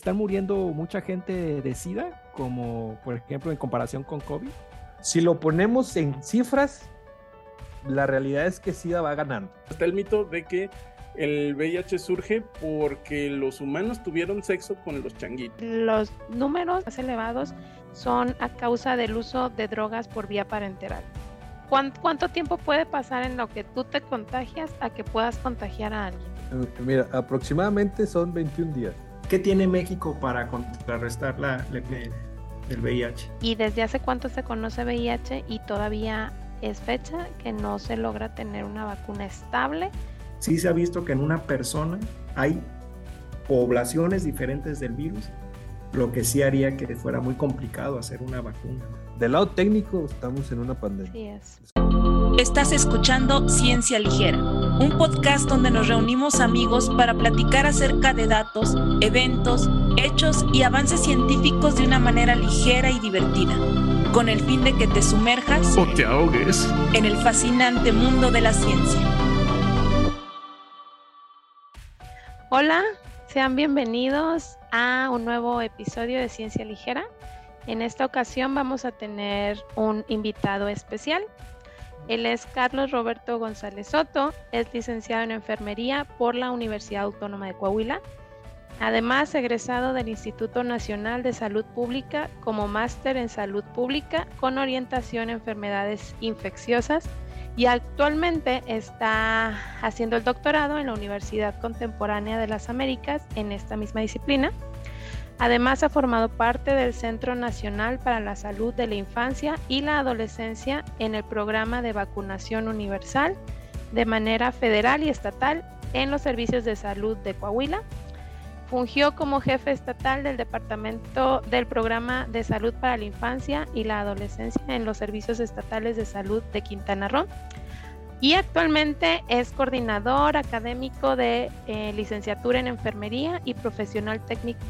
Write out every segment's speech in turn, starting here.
¿Están muriendo mucha gente de SIDA, como por ejemplo en comparación con COVID? Si lo ponemos en cifras, la realidad es que SIDA va ganando. Está el mito de que el VIH surge porque los humanos tuvieron sexo con los changuitos. Los números más elevados son a causa del uso de drogas por vía parenteral. ¿Cuánto tiempo puede pasar en lo que tú te contagias a que puedas contagiar a alguien? Mira, aproximadamente son 21 días. ¿Qué tiene México para contrarrestar la, el VIH? ¿Y desde hace cuánto se conoce VIH y todavía es fecha que no se logra tener una vacuna estable? Sí se ha visto que en una persona hay poblaciones diferentes del virus, lo que sí haría que fuera muy complicado hacer una vacuna. Del lado técnico estamos en una pandemia. Sí es. Estás escuchando Ciencia Ligera, un podcast donde nos reunimos amigos para platicar acerca de datos, eventos, hechos y avances científicos de una manera ligera y divertida, con el fin de que te sumerjas o te ahogues en el fascinante mundo de la ciencia. Hola, sean bienvenidos a un nuevo episodio de Ciencia Ligera. En esta ocasión vamos a tener un invitado especial. Él es Carlos Roberto González Soto, es licenciado en enfermería por la Universidad Autónoma de Coahuila. Además, egresado del Instituto Nacional de Salud Pública como máster en salud pública con orientación en enfermedades infecciosas y actualmente está haciendo el doctorado en la Universidad Contemporánea de las Américas en esta misma disciplina. Además, ha formado parte del Centro Nacional para la Salud de la Infancia y la Adolescencia en el programa de vacunación universal de manera federal y estatal en los servicios de salud de Coahuila. Fungió como jefe estatal del Departamento del Programa de Salud para la Infancia y la Adolescencia en los servicios estatales de salud de Quintana Roo y actualmente es coordinador académico de eh, licenciatura en enfermería y profesional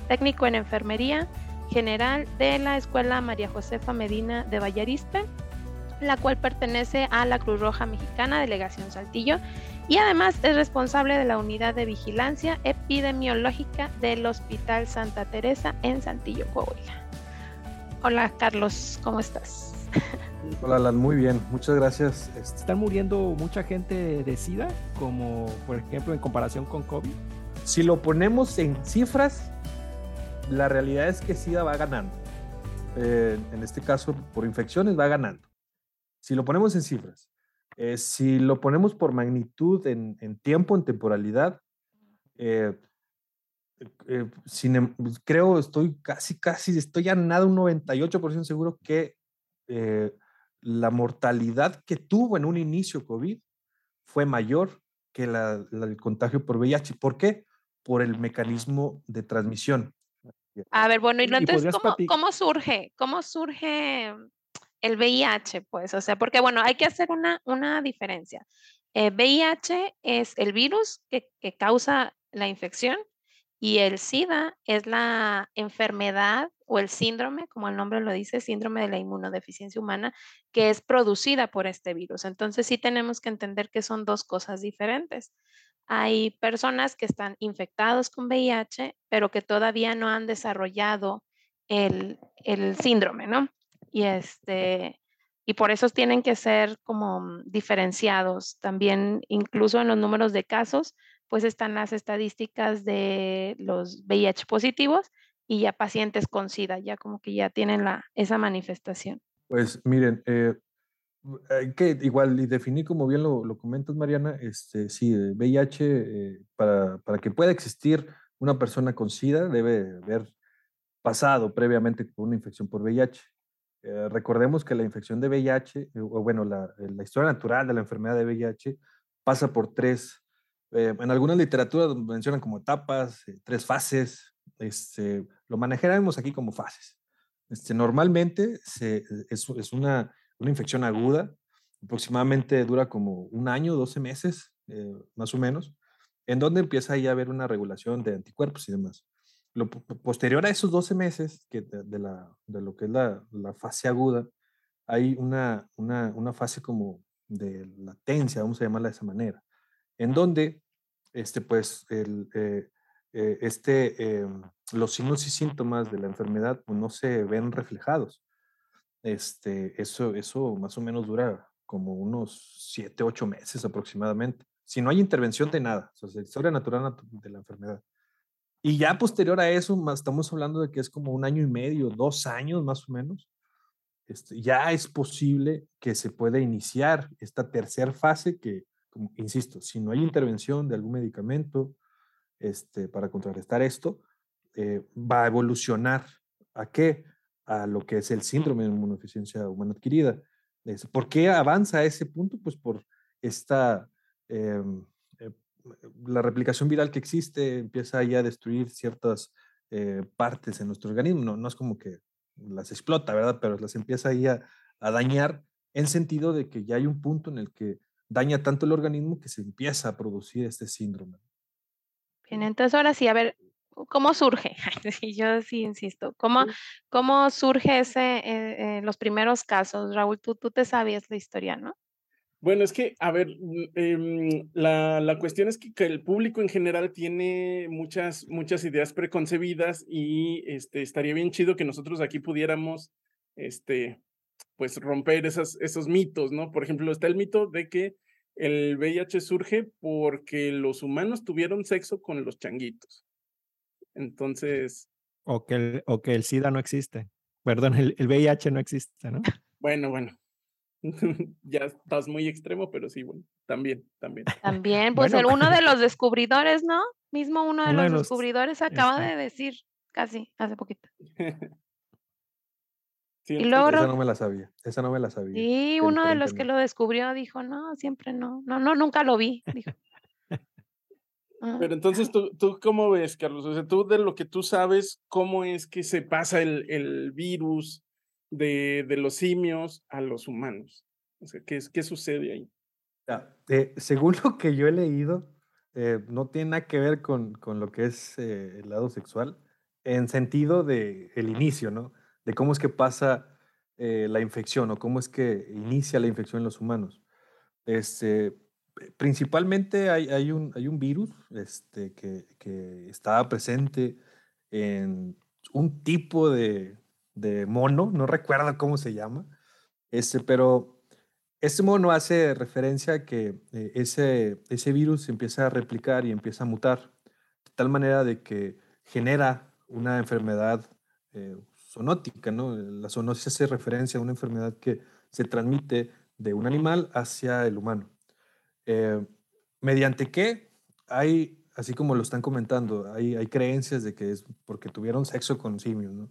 técnico en enfermería general de la Escuela María Josefa Medina de Vallarispe, la cual pertenece a la Cruz Roja Mexicana, Delegación Saltillo, y además es responsable de la unidad de vigilancia epidemiológica del Hospital Santa Teresa en Saltillo, Coahuila. Hola Carlos, ¿cómo estás? Hola, Alan, muy bien, muchas gracias. ¿Están muriendo mucha gente de SIDA, como por ejemplo en comparación con COVID? Si lo ponemos en cifras, la realidad es que SIDA va ganando. Eh, en este caso, por infecciones va ganando. Si lo ponemos en cifras, eh, si lo ponemos por magnitud en, tiempo, en temporalidad, eh, em, creo, estoy casi, casi, estoy a nada, un 98% seguro que la mortalidad que tuvo en un inicio COVID fue mayor que la, el contagio por VIH. ¿Por qué? Por el mecanismo de transmisión. A ver, bueno, y, entonces, ¿cómo, surge? ¿Cómo surge el VIH? Pues, o sea, porque, bueno, hay que hacer una, una diferencia. VIH eh, es el virus que, que causa la infección y el SIDA es la enfermedad o el síndrome, como el nombre lo dice, síndrome de la inmunodeficiencia humana, que es producida por este virus. Entonces sí tenemos que entender que son dos cosas diferentes. Hay personas que están infectados con VIH, pero que todavía no han desarrollado el, el síndrome, ¿no? Y este, y por eso tienen que ser como diferenciados. También, incluso en los números de casos, pues están las estadísticas de los VIH positivos y ya pacientes con SIDA, ya como que ya tienen la, esa manifestación. Pues miren, eh, que igual y definir como bien lo, lo comentas, Mariana, este, sí, VIH, eh, para, para, que pueda existir una persona con SIDA debe haber pasado previamente por una infección por VIH. Eh, recordemos que la infección de VIH, o bueno, la, la, historia natural de la enfermedad de VIH pasa por tres eh, en algunas literaturas mencionan como etapas, eh, tres fases. Este, lo manejaremos aquí como fases. Este, normalmente se, es, es una, una, infección aguda, aproximadamente dura como un año, 12 meses, eh, más o menos, en donde empieza ahí a haber una regulación de anticuerpos y demás. Lo posterior a esos 12 meses que de, la, de lo que es la, la fase aguda, hay una, una, una fase como de latencia, vamos a llamarla de esa manera en donde este, pues, eh, eh, este, em, los signos y síntomas de la enfermedad pues, no se ven reflejados. Este, eso, eso más o menos dura como unos siete, ocho meses aproximadamente. Si no hay intervención de nada, o sea, historia natural de la enfermedad. Y ya posterior a eso, más, estamos hablando de que es como un año y medio, dos años más o menos, este, ya es posible que se pueda iniciar esta tercera fase que, como, insisto, si no hay intervención de algún medicamento este, para contrarrestar esto, eh, va a evolucionar a qué? A lo que es el síndrome de inmunodeficiencia humana adquirida. ¿Por qué avanza a ese punto? Pues por esta em, la replicación viral que existe empieza ahí a destruir ciertas eh, partes en nuestro organismo. No, no, es como que las explota, ¿verdad? Pero las empieza ahí a, dañar en sentido de que ya hay un punto en el que daña tanto el organismo que se empieza a producir este síndrome. Bien, entonces ahora sí, a ver, ¿cómo surge? Yo sí insisto, ¿cómo, cómo surge ese, eh, eh, los primeros casos? Raúl, tú, tú te sabías la historia, ¿no? Bueno, es que, a ver, mm, em, la, la, cuestión es que, que, el público en general tiene muchas, muchas ideas preconcebidas y este, estaría bien chido que nosotros aquí pudiéramos, este, pues, romper esas, esos mitos, ¿no? Por ejemplo, está el mito de que el VIH surge porque los humanos tuvieron sexo con los changuitos. Entonces... O que el, o que el SIDA no existe. Perdón, el, el VIH no existe, ¿no? Bueno, bueno, ya estás muy extremo, pero sí, bueno, también, también. También, pues el, uno de los descubridores, ¿no? Mismo uno de, los, descubridores acaba de decir, casi, hace poquito. Y luego, esa no me la sabía, esa no me la sabía. Sí, uno de los que lo descubrió dijo, no, siempre no, no, no, nunca lo vi, dijo. Ah. Pero entonces, ¿tú, ¿tú cómo ves, Carlos? O sea, tú de lo que tú sabes, ¿cómo es que se pasa el, el virus de, de, los simios a los humanos? O sea, ¿qué, qué sucede ahí? Eh, según lo que yo he leído, eh, no tiene nada que ver con, con lo que es eh, el lado sexual, en sentido de el inicio, ¿no? De cómo es que pasa la infección o cómo es que inicia la infección en los humanos. Este, principalmente hay, hay, un, hay un virus este, que, que está presente en un tipo de, de mono, no recuerdo cómo se llama, este, pero este mono hace referencia a que eh, ese, ese virus empieza a replicar y empieza a mutar, de tal manera de que genera una enfermedad eh, zoonótica, ¿no? La zoonosis hace referencia a una enfermedad que se transmite de un animal hacia el humano. Eh, ¿Mediante qué? Hay así como lo están comentando, hay, hay creencias de que es porque tuvieron sexo con simios. ¿no?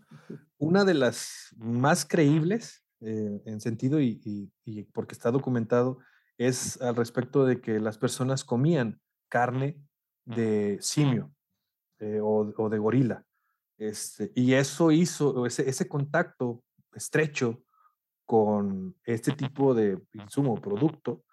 Una de las más creíbles eh, en sentido y, y, porque está documentado es al respecto de que las personas comían carne de simio eh, o, o, de gorila. Este, y eso hizo, ese, ese contacto estrecho con este tipo de insumo, producto,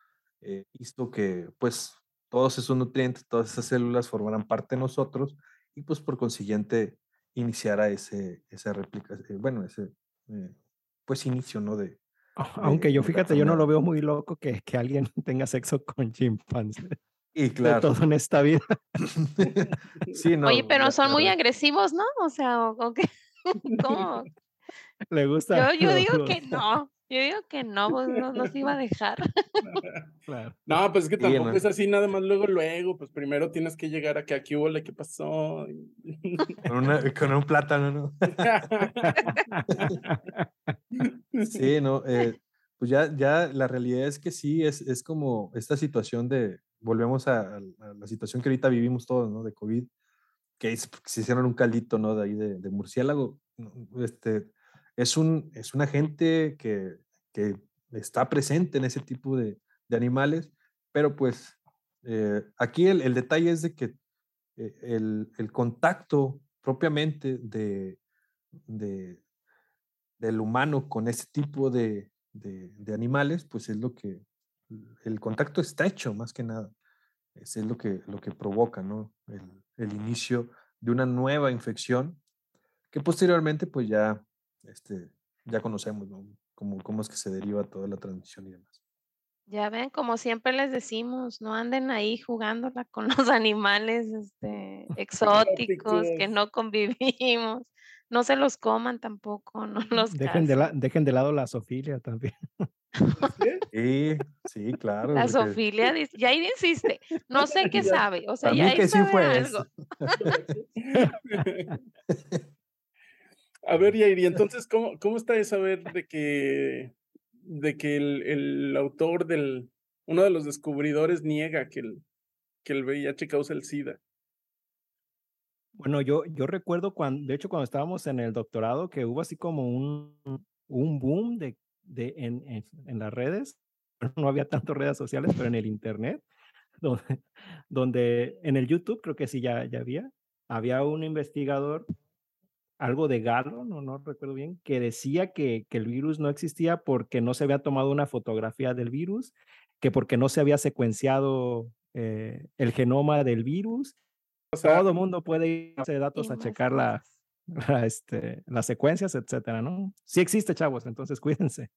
eh, hizo que pues todos esos nutrientes, todas esas células formarán parte de nosotros y pues por consiguiente iniciará ese, esa réplica, eh, bueno, ese eh, pues inicio, ¿no? De, Aunque yo fíjate, yo no lo veo muy loco que, que alguien tenga sexo con chimpancés. Y claro. todo en esta vida. sí, no, Oye, pero son muy agresivos, ¿no? O sea, ¿o, qué? ¿cómo? Le gusta. Yo, yo digo que no. Yo digo que no, pues no nos iba a dejar. Claro. No, pues es que tampoco es así, nada más luego, luego, pues primero tienes que llegar a que aquí hubo ¿qué pasó? Con, un plátano, ¿no? sí, no, eh, pues ya, ya la realidad es que sí, es, es como esta situación de, volvemos a, la situación que ahorita vivimos todos, ¿no? De COVID, que se hicieron un caldito, ¿no? De ahí de, murciélago, este es un, es un agente que, que está presente en ese tipo de, animales, pero pues eh, aquí el, detalle es de que eh, el, contacto propiamente de, de, del humano con ese tipo de, animales, pues es lo que, el contacto está hecho más que nada. Es, es lo, que, lo que provoca ¿no? el, el inicio de una nueva infección que posteriormente pues ya este, ya conocemos cómo, cómo es que se deriva toda la transmisión y demás. Ya ven, como siempre les decimos, no anden ahí jugándola con los animales este, exóticos que no convivimos. No se los coman tampoco, no los dejen de, dejen de lado la sofilia también. Sí, sí, claro. La sofilia, ya ahí insiste, no sé qué sabe, o sea, ya ahí sabe algo. A ver, Yairi, entonces, ¿cómo, cómo está de saber de que de que el, el, autor del, uno de los descubridores niega que el, que el VIH causa el SIDA. Bueno, yo, yo recuerdo cuando, de hecho, cuando estábamos en el doctorado, que hubo así como un, un boom de, de en, en, en, las redes. No había tantas redes sociales, pero en el Internet, donde, donde en el YouTube creo que sí ya, ya había, había un investigador algo de Galo, no, no recuerdo bien, que decía que, que, el virus no existía porque no se había tomado una fotografía del virus, que porque no se había secuenciado eh, el genoma del virus. Todo el mundo puede ir a datos a checar la, este, las secuencias, etcétera, ¿no? Sí existe, chavos, entonces cuídense.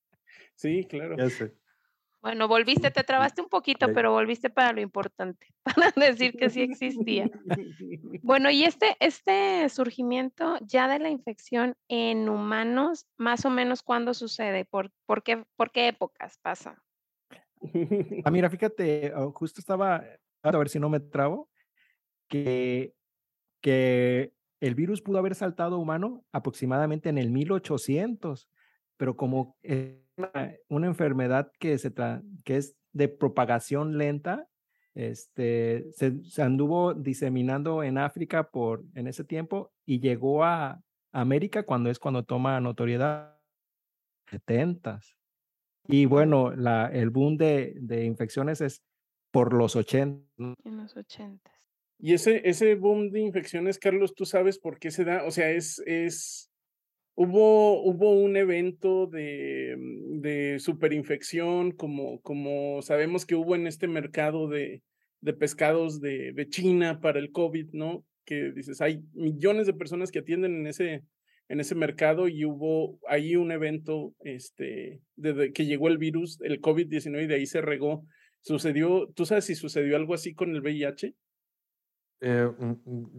Sí, claro. Bueno, volviste, te trabaste un poquito, pero volviste para lo importante, para decir que sí existía. Bueno, y este, este surgimiento ya de la infección en humanos, más o menos cuándo sucede, por, por, qué, por qué épocas pasa. Ah, mira, fíjate, oh, justo estaba, a ver si no me trabo, que, que el virus pudo haber saltado humano aproximadamente en el 1800, pero como una, enfermedad que, se que es de propagación lenta, este, se, anduvo diseminando en África por, en ese tiempo y llegó a América cuando es cuando toma notoriedad 70 y bueno, la, el boom de, de infecciones es por los 80. En los 80. Y ese, ese boom de infecciones, Carlos, ¿tú sabes por qué se da? O sea, es, es, hubo, hubo un evento de, de superinfección, como, como sabemos que hubo en este mercado de, de pescados de, de China para el COVID, ¿no? Que dices, hay millones de personas que atienden en ese, en ese mercado y hubo ahí un evento este, desde que llegó el virus, el COVID-19 y de ahí se regó. ¿Sucedió, tú sabes si sucedió algo así con el VIH? Eh,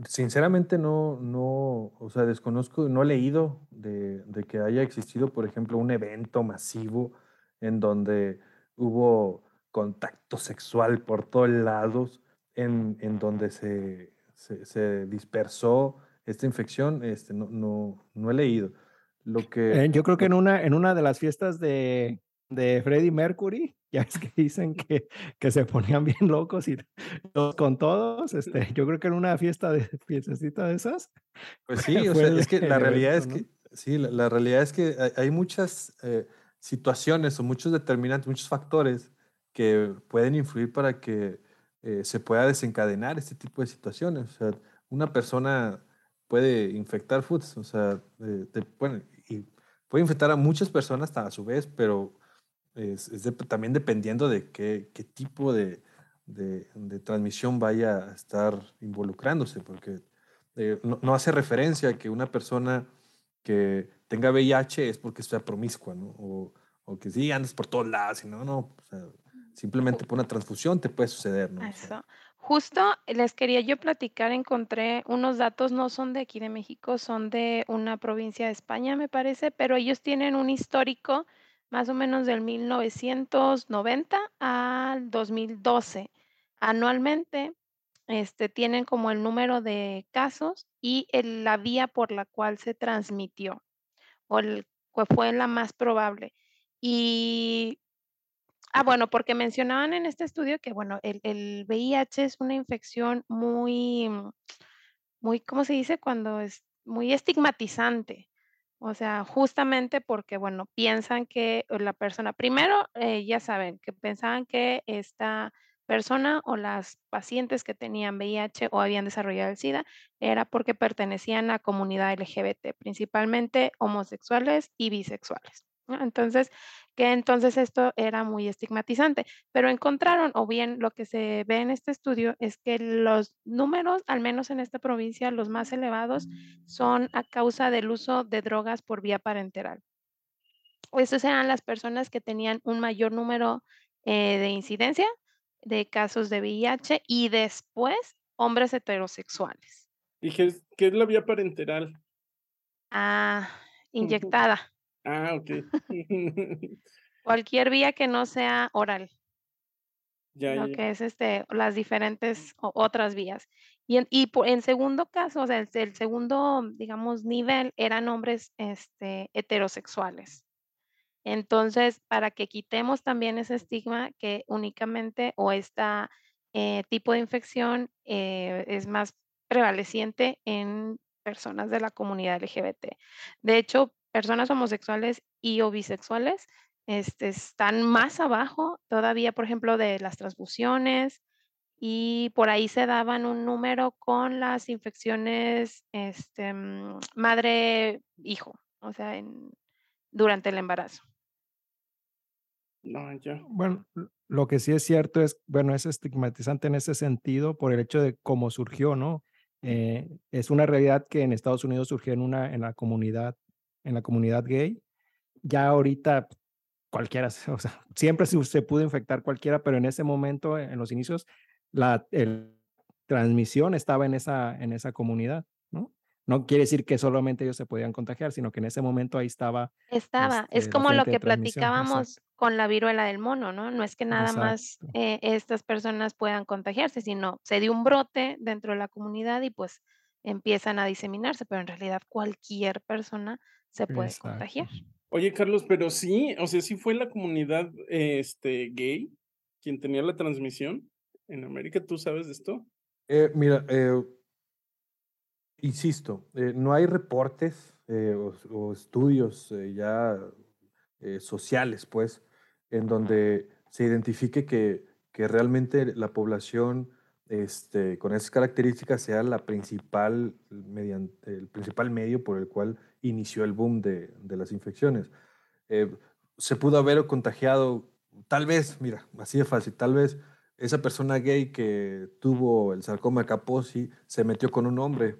sinceramente no, no, o sea, desconozco, no he leído de, de, que haya existido, por ejemplo, un evento masivo en donde hubo contacto sexual por todos lados, en, en donde se, se, se dispersó esta infección, este, no, no, no he leído. Lo que, eh, yo creo que en una, en una de las fiestas de, de Freddie Mercury, ya es que dicen que, que se ponían bien locos y todos con todos, este, yo creo que en una fiesta de fiestecita de esas. Pues sí, o sea, es que la realidad es que, sí, la, realidad es que hay, muchas eh, situaciones o muchos determinantes, muchos factores que pueden influir para que eh, se pueda desencadenar este tipo de situaciones. O sea, una persona puede infectar foods, o sea, eh, y puede infectar a muchas personas a su vez, pero es, también dependiendo de qué, tipo de, de, transmisión vaya a estar involucrándose, porque eh, no, hace referencia a que una persona que tenga VIH es porque sea promiscua, ¿no? O, o que sí andas por todos lados, no, simplemente por una transfusión te puede suceder, ¿no? Justo les quería yo platicar, encontré unos datos, no son de aquí de México, son de una provincia de España, me parece, pero ellos tienen un histórico más o menos del 1990 al 2012. Anualmente este, tienen como el número de casos y la vía por la cual se transmitió o el, fue la más probable. Y Ah, bueno, porque mencionaban en este estudio que, bueno, el, el VIH es una infección muy, muy, ¿cómo se dice? Cuando es muy estigmatizante. O sea, justamente porque, bueno, piensan que la persona, primero, eh, ya saben, que pensaban que esta persona o las pacientes que tenían VIH o habían desarrollado el SIDA era porque pertenecían a comunidad LGBT, principalmente homosexuales y bisexuales. Entonces, que entonces esto era muy estigmatizante, pero encontraron, o bien lo que se ve en este estudio, es que los números, al menos en esta provincia, los más elevados, son a causa del uso de drogas por vía parenteral. Esas eran las personas que tenían un mayor número eh, de incidencia de casos de VIH y después hombres heterosexuales. ¿Y qué es, qué es la vía parenteral? Ah, inyectada. Ah, ok. Cualquier vía que no sea oral. ya, lo ya. que es este, las diferentes o- otras vías. Y en, y en segundo caso, o sea, el, el segundo, digamos, nivel eran hombres este, heterosexuales. Entonces, para que quitemos también ese estigma que únicamente o este tipo de infección eh, es más prevaleciente en personas de la comunidad LGBT. De hecho, personas homosexuales y o bisexuales este, están más abajo todavía, por ejemplo, de las transfusiones y por ahí se daban un número con las infecciones este, mm, madre-hijo, o sea, en- durante el embarazo. No, ya. Bueno, lo que sí es cierto es, bueno, es estigmatizante en ese sentido por el hecho de cómo surgió, ¿no? Eh, es una realidad que en Estados Unidos surgió en una, en la comunidad, en la comunidad gay. Ya ahorita cualquiera, o sea, siempre se, se pudo infectar cualquiera, pero en ese momento, en los inicios, la el- transmisión estaba en esa, en esa comunidad, ¿no? No quiere decir que solamente ellos se podían contagiar, sino que en ese momento ahí estaba Estaba, es este, como lo que platicábamos exacto. con la viruela del mono, ¿no? No es que nada más eh, estas personas puedan contagiarse, sino se dio un brote dentro de la comunidad y pues empiezan a diseminarse, pero en realidad cualquier persona se puede Exacto. contagiar. Oye, Carlos, pero sí, o sea, sí fue la comunidad este, gay quien tenía la transmisión en América. ¿Tú sabes de esto? Eh, mira, eh, insisto, eh, no hay reportes eh, o, o estudios eh, ya sociales, pues, en donde se identifique que, que realmente la población este, con esas características sea la principal, mediante, el principal medio por el cual inició el boom de, de las infecciones. Eh, se pudo haber contagiado, tal vez, mira, así de fácil, tal vez esa persona gay que tuvo el sarcoma Kaposi se metió con un hombre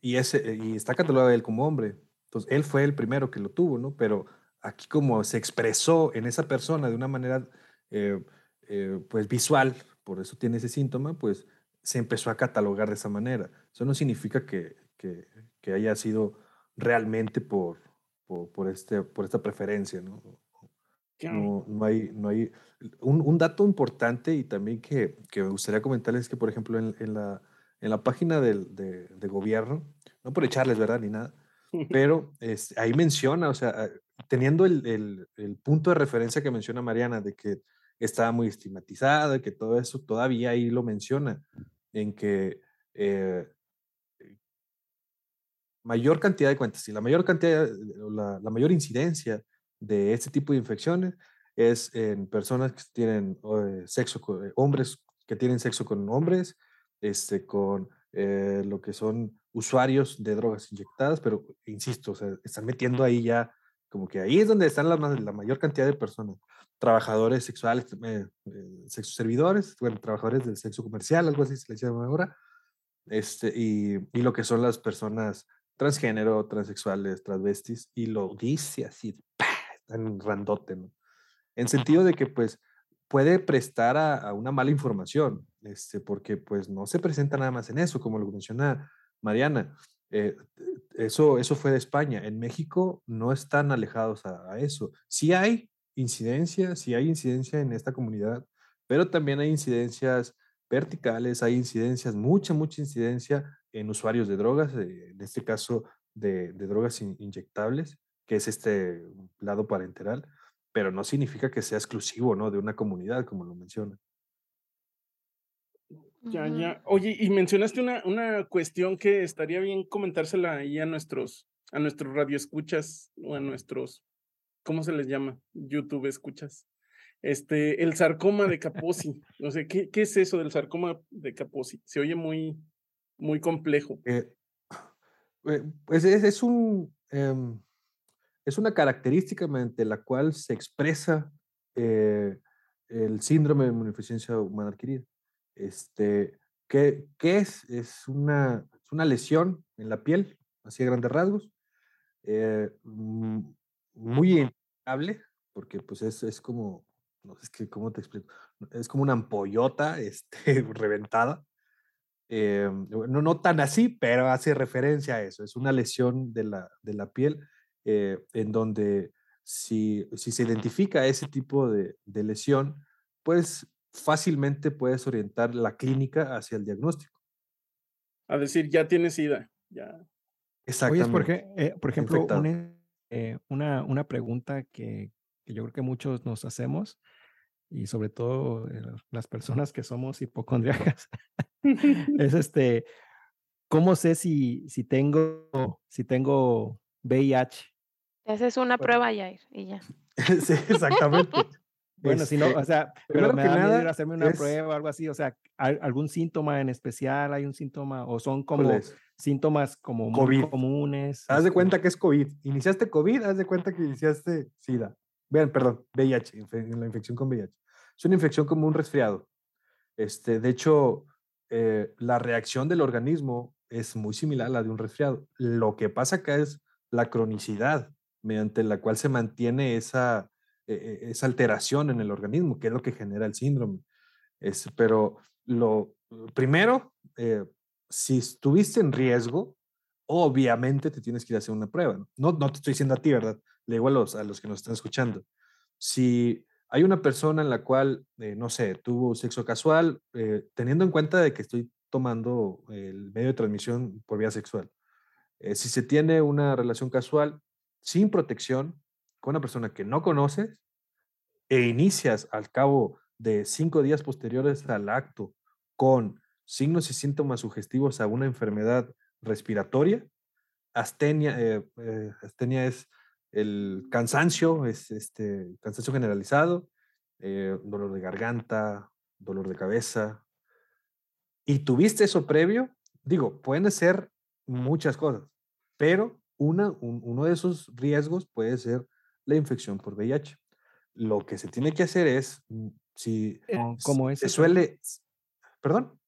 y, ese, y está catalogado él como hombre. Entonces, él fue el primero que lo tuvo, ¿no? Pero aquí como se expresó en esa persona de una manera, eh, eh, pues, visual, por eso tiene ese síntoma, pues, se empezó a catalogar de esa manera. Eso no significa que, que, que haya sido realmente por, por, por, este, por esta preferencia, ¿no? No, no hay, no hay. Un, un dato importante y también que, que me gustaría comentarles es que, por ejemplo, en, en la, en la página del, de, de gobierno, no por echarles, ¿verdad? Ni nada, pero este, ahí menciona, o sea, ah, teniendo el, el, el punto de referencia que menciona Mariana, de que estaba muy estigmatizada, que todo eso todavía ahí lo menciona, en que eh, mayor cantidad de cuentas y la mayor cantidad, la, la mayor incidencia de este tipo de infecciones es en personas que tienen eh, sexo con eh, hombres que tienen sexo con hombres, este, con eh, lo que son usuarios de drogas inyectadas, pero insisto, o sea, están metiendo ahí ya, como que ahí es donde están la, la mayor cantidad de personas, trabajadores sexuales, eh, eh, sexo servidores, bueno, trabajadores del sexo comercial, algo así se les llama ahora, este, y, y lo que son las personas transgénero, transexuales, transvestis, y lo dice así, ¡pah! tan randote, ¿no? En sentido de que, pues, puede prestar a, a una mala información, este, porque, pues, no se presenta nada más en eso, como lo menciona Mariana. Eh, eso, eso fue de España. En México no están alejados a, eso. Sí hay incidencia, sí hay incidencia en esta comunidad, pero también hay incidencias verticales, hay incidencias, mucha, mucha incidencia en usuarios de drogas, eh, en este caso de, drogas in- inyectables, que es este lado parenteral, pero no significa que sea exclusivo, ¿no? De una comunidad, como lo menciona. Ya, Ujú. ya. Oye, y mencionaste una, una cuestión que estaría bien comentársela ahí a nuestros, a nuestros radioescuchas o a nuestros, ¿cómo se les llama? YouTube escuchas. Este, el sarcoma de Kaposi. O sea, ¿qué, qué es eso del sarcoma de Kaposi? Se oye muy, muy complejo. Eh, eh, pues es, es un, em, es una característica mediante la cual se expresa eh, el síndrome de inmunodeficiencia humana adquirida. Este, ¿qué, qué es? Es una, es una lesión en la piel, así a grandes rasgos, eh, mm, muy inestable, porque pues es, es como no sé, es que, ¿cómo te explico? Es como una ampollota este, reventada. Eh, no, no tan así, pero hace referencia a eso. Es una lesión de la, de la piel eh, en donde si, si, se identifica ese tipo de, de, lesión, pues fácilmente puedes orientar la clínica hacia el diagnóstico. A decir, ya tienes SIDA. Ya. Exactamente. Oye, porque, eh, por ejemplo, una, eh, una, una, pregunta que, que, yo creo que muchos nos hacemos, y sobre todo eh, las personas que somos hipocondriacas, es este, ¿cómo sé si, si, tengo, si tengo VIH? Esa es una prueba, Jair, y ya. sí, exactamente. Bueno, si no, este, o sea, pero me que da nada hacerme una prueba o algo así, o sea, ¿algún síntoma en especial? ¿Hay un síntoma? ¿O son como síntomas como COVID. muy comunes? Haz de este cuenta que es COVID. Iniciaste COVID, haz de cuenta que iniciaste SIDA. Vean, perdón, VIH, la infección con VIH. Es una infección como un resfriado. Este, de hecho, eh, la reacción del organismo es muy similar a la de un resfriado. Lo que pasa acá es la cronicidad mediante la cual se mantiene esa, e, e, esa alteración en el organismo, que es lo que genera el síndrome. Es, pero lo primero, eh, si estuviste en riesgo, obviamente te tienes que ir a hacer una prueba. No, no te estoy diciendo a ti, ¿verdad? Le digo a los, a los que nos están escuchando. Si hay una persona en la cual, eh, no sé, tuvo sexo casual, eh, teniendo en cuenta de que estoy tomando el medio de transmisión por vía sexual, si se tiene una relación casual sin protección, una persona que no conoces e inicias al cabo de cinco días posteriores al acto con signos y síntomas sugestivos a una enfermedad respiratoria, astenia, eh, eh, astenia es el cansancio, es este cansancio generalizado, eh, dolor de garganta, dolor de cabeza, y tuviste eso previo, digo, pueden ser muchas cosas, pero una, uno de esos riesgos puede ser la infección por VIH. Lo que se tiene que hacer es, mm, si como se suele, perdón.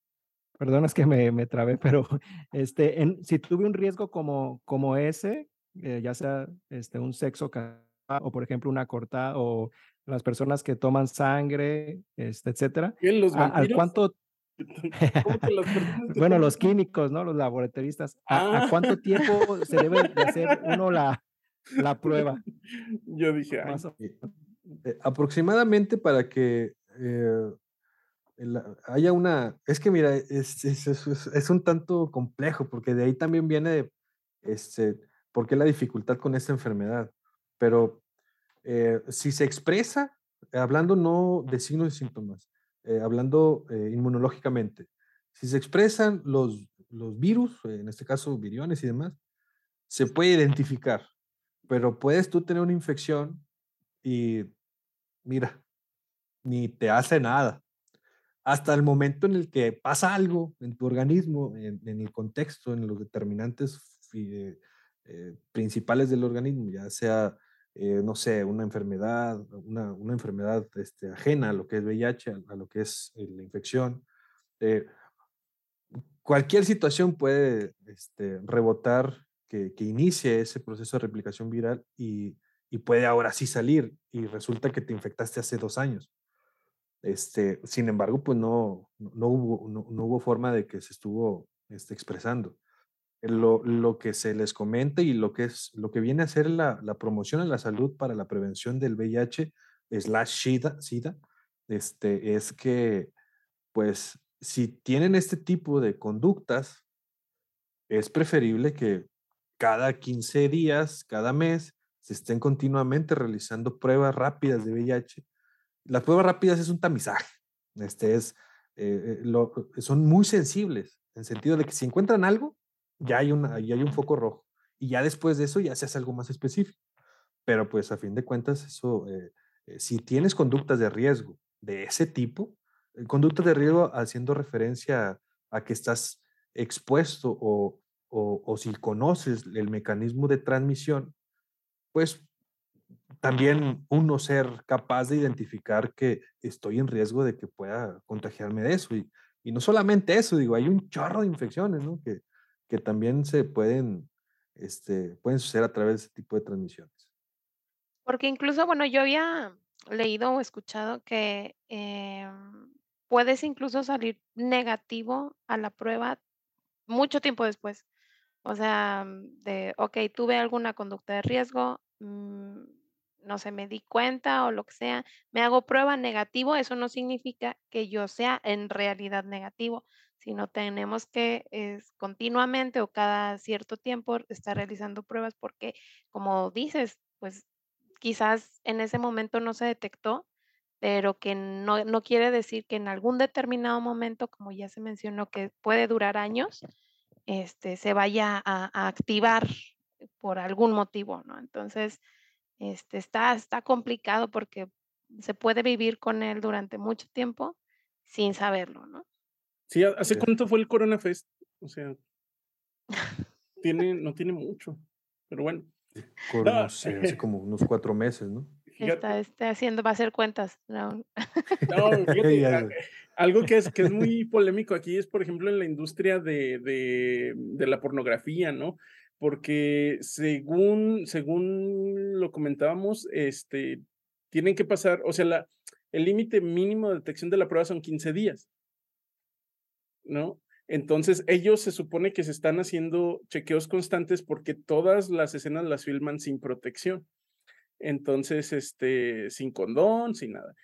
Perdón, es que me, me trabé, pero este, en, si tuve un riesgo como, como ese, eh, ya sea este, un sexo o por ejemplo una cortada o las personas que toman sangre, este, etcétera. Los ¿Al cuánto? bueno, los químicos, ¿no? Los laboratoristas. ¿A, ¿A, cuánto tiempo se debe de hacer uno la, la prueba. Yo dije, eh, aproximadamente para que eh, haya una, es que mira, es, es, es, un tanto complejo, porque de ahí también viene, este, por qué la dificultad con esta enfermedad. Pero eh, si se expresa, hablando no de signos y síntomas, hablando inmunológicamente, si se expresan los, los virus, en este caso viriones y demás, se puede identificar pero puedes tú tener una infección y mira, ni te hace nada. Hasta el momento en el que pasa algo en tu organismo, en, el contexto, en los determinantes eh, eh, principales del organismo, ya sea, eh, no sé, una enfermedad, una, una enfermedad este, ajena a lo que es VIH, a, lo que es la infección. cualquier situación puede este, rebotar que, inicie ese proceso de replicación viral y, puede ahora sí salir y resulta que te infectaste hace dos años. Este, sin embargo, pues no, no, hubo, no, hubo forma de que se estuvo este, expresando. Lo, lo, que se les comente y lo que, es, lo que viene a ser la, la promoción a la salud para la prevención del VIH slash SIDA, SIDA este, es que, pues, si tienen este tipo de conductas, es preferible que cada 15 días, cada mes, se estén continuamente realizando pruebas rápidas de VIH. Las pruebas rápidas es un tamizaje. Este es, eh, eh, son muy sensibles, en sentido de que si encuentran algo, ya hay, una, ya hay un foco rojo. Y ya después de eso ya se hace algo más específico. Pero pues a fin de cuentas, eso, eh, si tienes conductas de riesgo de ese tipo, conductas de riesgo haciendo referencia a que estás expuesto o o, si conoces el mecanismo de transmisión, pues también uno ser capaz de identificar que estoy en riesgo de que pueda contagiarme de eso. Y, y no solamente eso, digo, hay un chorro de infecciones, ¿no? Que, que también se pueden, este, pueden suceder a través de ese tipo de transmisiones. Porque incluso, bueno, yo había leído o escuchado que em, puedes incluso salir negativo a la prueba mucho tiempo después. O sea, de, ok, tuve alguna conducta de riesgo, mm, no sé, me di cuenta o lo que sea, me hago prueba negativo, eso no significa que yo sea en realidad negativo, sino tenemos que es, continuamente o cada cierto tiempo estar realizando pruebas porque, como dices, pues quizás en ese momento no se detectó, pero que no, no quiere decir que en algún determinado momento, como ya se mencionó, que puede durar años, este, se vaya a, a activar por algún motivo, ¿no? Entonces, este, está, está complicado porque se puede vivir con él durante mucho tiempo sin saberlo, ¿no? Sí, ¿hace cuánto fue el Corona Fest? O sea, tiene, no tiene mucho, pero bueno. no sé, hace como unos cuatro meses, ¿no? Está, está, haciendo, va a hacer cuentas. No, no fíjate, algo que es, que es muy polémico aquí es, por ejemplo, en la industria de, de, de la pornografía, ¿no? Porque según, según lo comentábamos, este, tienen que pasar, o sea, la, el límite mínimo de detección de la prueba son 15 días, ¿no? Entonces, ellos se supone que se están haciendo chequeos constantes porque todas las escenas las filman sin protección. Entonces, este, sin condón, sin nada.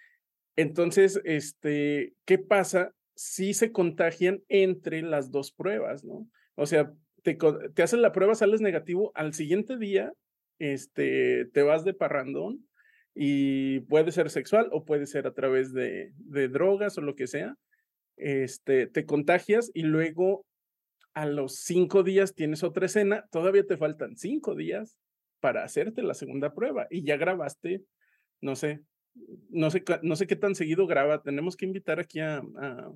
Entonces, este, ¿qué pasa si se contagian entre las dos pruebas, no? O sea, te, te hacen la prueba, sales negativo, al siguiente día, este, te vas de parrandón y puede ser sexual o puede ser a través de, de drogas o lo que sea. Este, te contagias y luego a los cinco días tienes otra escena, todavía te faltan cinco días para hacerte la segunda prueba y ya grabaste, no sé, no sé, no sé qué tan seguido graba, tenemos que invitar aquí a, a,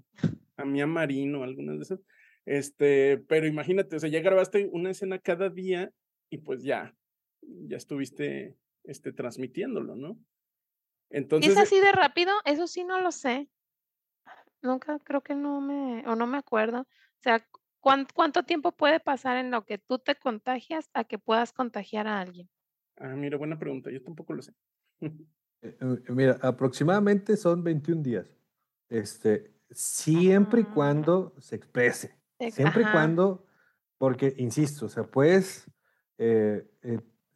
a Mía Marino, algunas de esas, este, pero imagínate, o sea, ya grabaste una escena cada día y pues ya, ya estuviste, este, transmitiéndolo, ¿no? Entonces. ¿Es así de rápido? Eso sí no lo sé. Nunca creo que no me, o no me acuerdo. O sea, ¿Cuánto, tiempo puede pasar en lo que tú te contagias a que puedas contagiar a alguien? Ah, mira, buena pregunta. Yo tampoco lo sé. Eh, eh, mira, aproximadamente son 21 días. Este, siempre y ah. cuando se exprese. Siempre y cuando, porque, insisto, o sea, puedes eh,